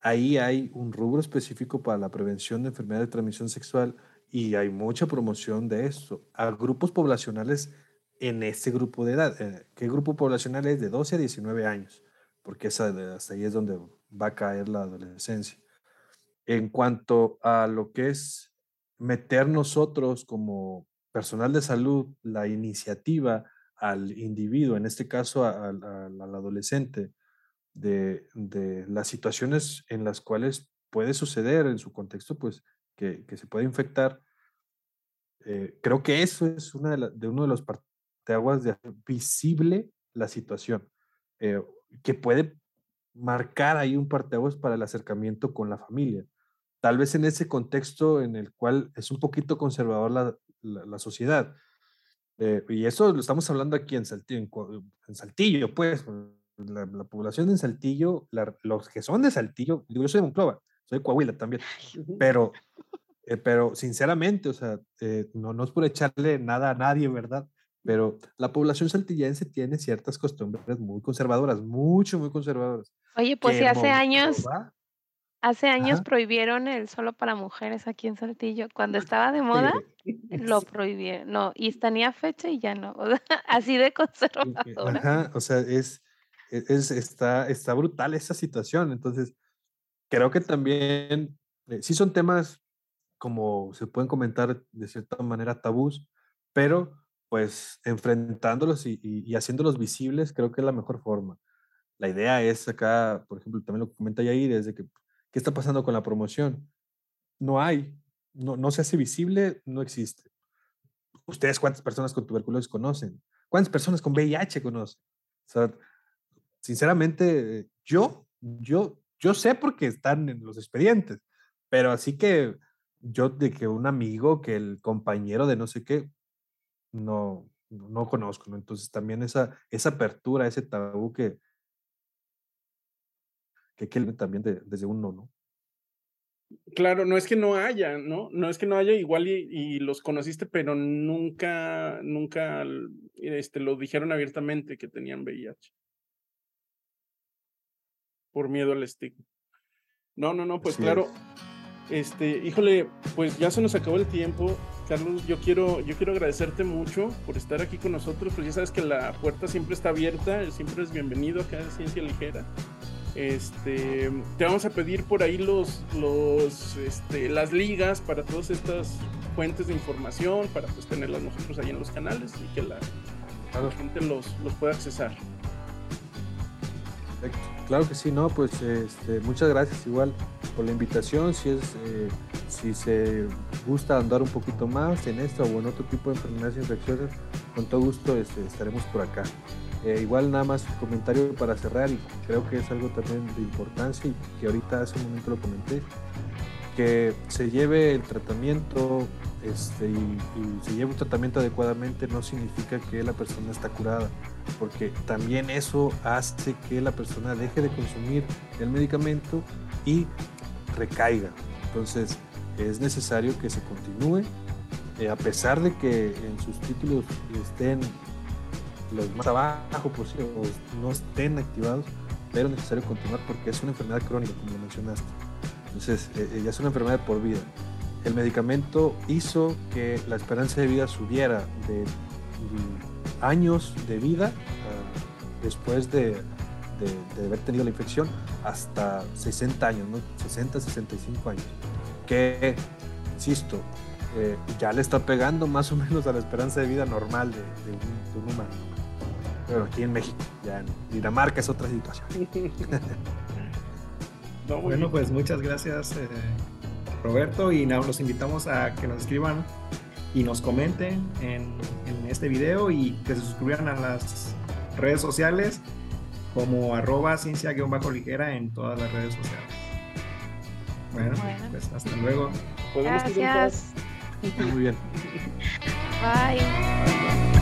ahí hay un rubro específico para la prevención de enfermedades de transmisión sexual y hay mucha promoción de esto a grupos poblacionales en este grupo de edad. Eh, ¿Qué grupo poblacional es? De 12 a 19 años, porque esa, hasta ahí es donde va a caer la adolescencia. En cuanto a lo que es meter nosotros como personal de salud la iniciativa al individuo, en este caso al, adolescente, de, de, las situaciones en las cuales puede suceder en su contexto, pues que, que se puede infectar. Eh, creo que eso es una de, de uno de los te aguas de visible la situación, eh, que puede marcar ahí un parteaguas para el acercamiento con la familia. Tal vez en ese contexto en el cual es un poquito conservador la, la, sociedad. Eh, y eso lo estamos hablando aquí en Saltillo, en, Saltillo pues, la, población de Saltillo, los que son de Saltillo, digo, yo soy de Monclova, soy de Coahuila también, pero, eh, pero sinceramente, o sea, no, no es por echarle nada a nadie, ¿verdad? pero la población saltillense tiene ciertas costumbres muy conservadoras, mucho, muy conservadoras. Oye, pues si hace años, hace años prohibieron el solo para mujeres aquí en Saltillo. Cuando estaba de moda, lo prohibieron. No, y tenía fecha y ya no. así de conservadora. Ajá, o sea, es, e, es, está, está brutal esa situación. Entonces, creo que también, eh, sí son temas como se pueden comentar de cierta manera tabús, pero pues enfrentándolos y, haciéndolos visibles, creo que es la mejor forma. La idea es acá, por ejemplo, también lo que comenta Yair, es de que, ¿qué está pasando con la promoción? No hay, no, no se hace visible, no existe. ¿Ustedes cuántas personas con tuberculosis conocen? ¿Cuántas personas con VIH conocen? O sea, sinceramente, yo, yo, yo sé porque están en los expedientes, pero así que yo de que un amigo, que el compañero de no sé qué, no, no conozco, ¿no? Entonces también esa, esa apertura, ese tabú que, que, también de- desde uno, ¿no? Claro, no es que no haya, ¿no? No es que no haya igual y, y los conociste, pero nunca, nunca este, lo dijeron abiertamente que tenían VIH. Por miedo al estigma. No, no, no, pues Así claro. es. Este, híjole, pues ya se nos acabó el tiempo. Carlos, yo quiero, yo quiero agradecerte mucho por estar aquí con nosotros. Pues ya sabes que la puerta siempre está abierta, siempre es bienvenido acá en Ciencia Ligera. Este, te vamos a pedir por ahí los, los, este, las ligas para todas estas fuentes de información, para pues tenerlas nosotros ahí en los canales y que la, Claro. la gente los, los pueda accesar. Perfecto. Claro que sí, no, pues este, muchas gracias igual por la invitación. Si es, eh, si se gusta andar un poquito más en esta o en otro tipo de enfermedades infecciosas, con todo gusto este, estaremos por acá. Eh, igual nada más un comentario para cerrar y creo que es algo también de importancia y que ahorita hace un momento lo comenté, que se lleve el tratamiento este, y, y se lleve un tratamiento adecuadamente no significa que la persona está curada porque también eso hace que la persona deje de consumir el medicamento y recaiga. Entonces es necesario que se continúe, eh, a pesar de que en sus títulos estén los más abajo posible o no estén activados, pero es necesario continuar porque es una enfermedad crónica, como mencionaste. Entonces eh, eh, ya es una enfermedad por vida. El medicamento hizo que la esperanza de vida subiera de mm, años de vida ah, después de, de- haber tenido la infección hasta 60 años, ¿no? 60, 65 años. Que, insisto, eh, ya le está pegando más o menos a la esperanza de vida normal de, un, un humano. Pero aquí en México, ya en Dinamarca es otra situación. No, muy Bueno, bien. pues muchas gracias, eh, Roberto, y nada, los invitamos a que nos escriban y nos comenten en, en este video y que se suscriban a las redes sociales como arroba ciencia-ligera en todas las redes sociales. Bueno, Bueno. pues hasta luego. Gracias. Muy bien. Bye.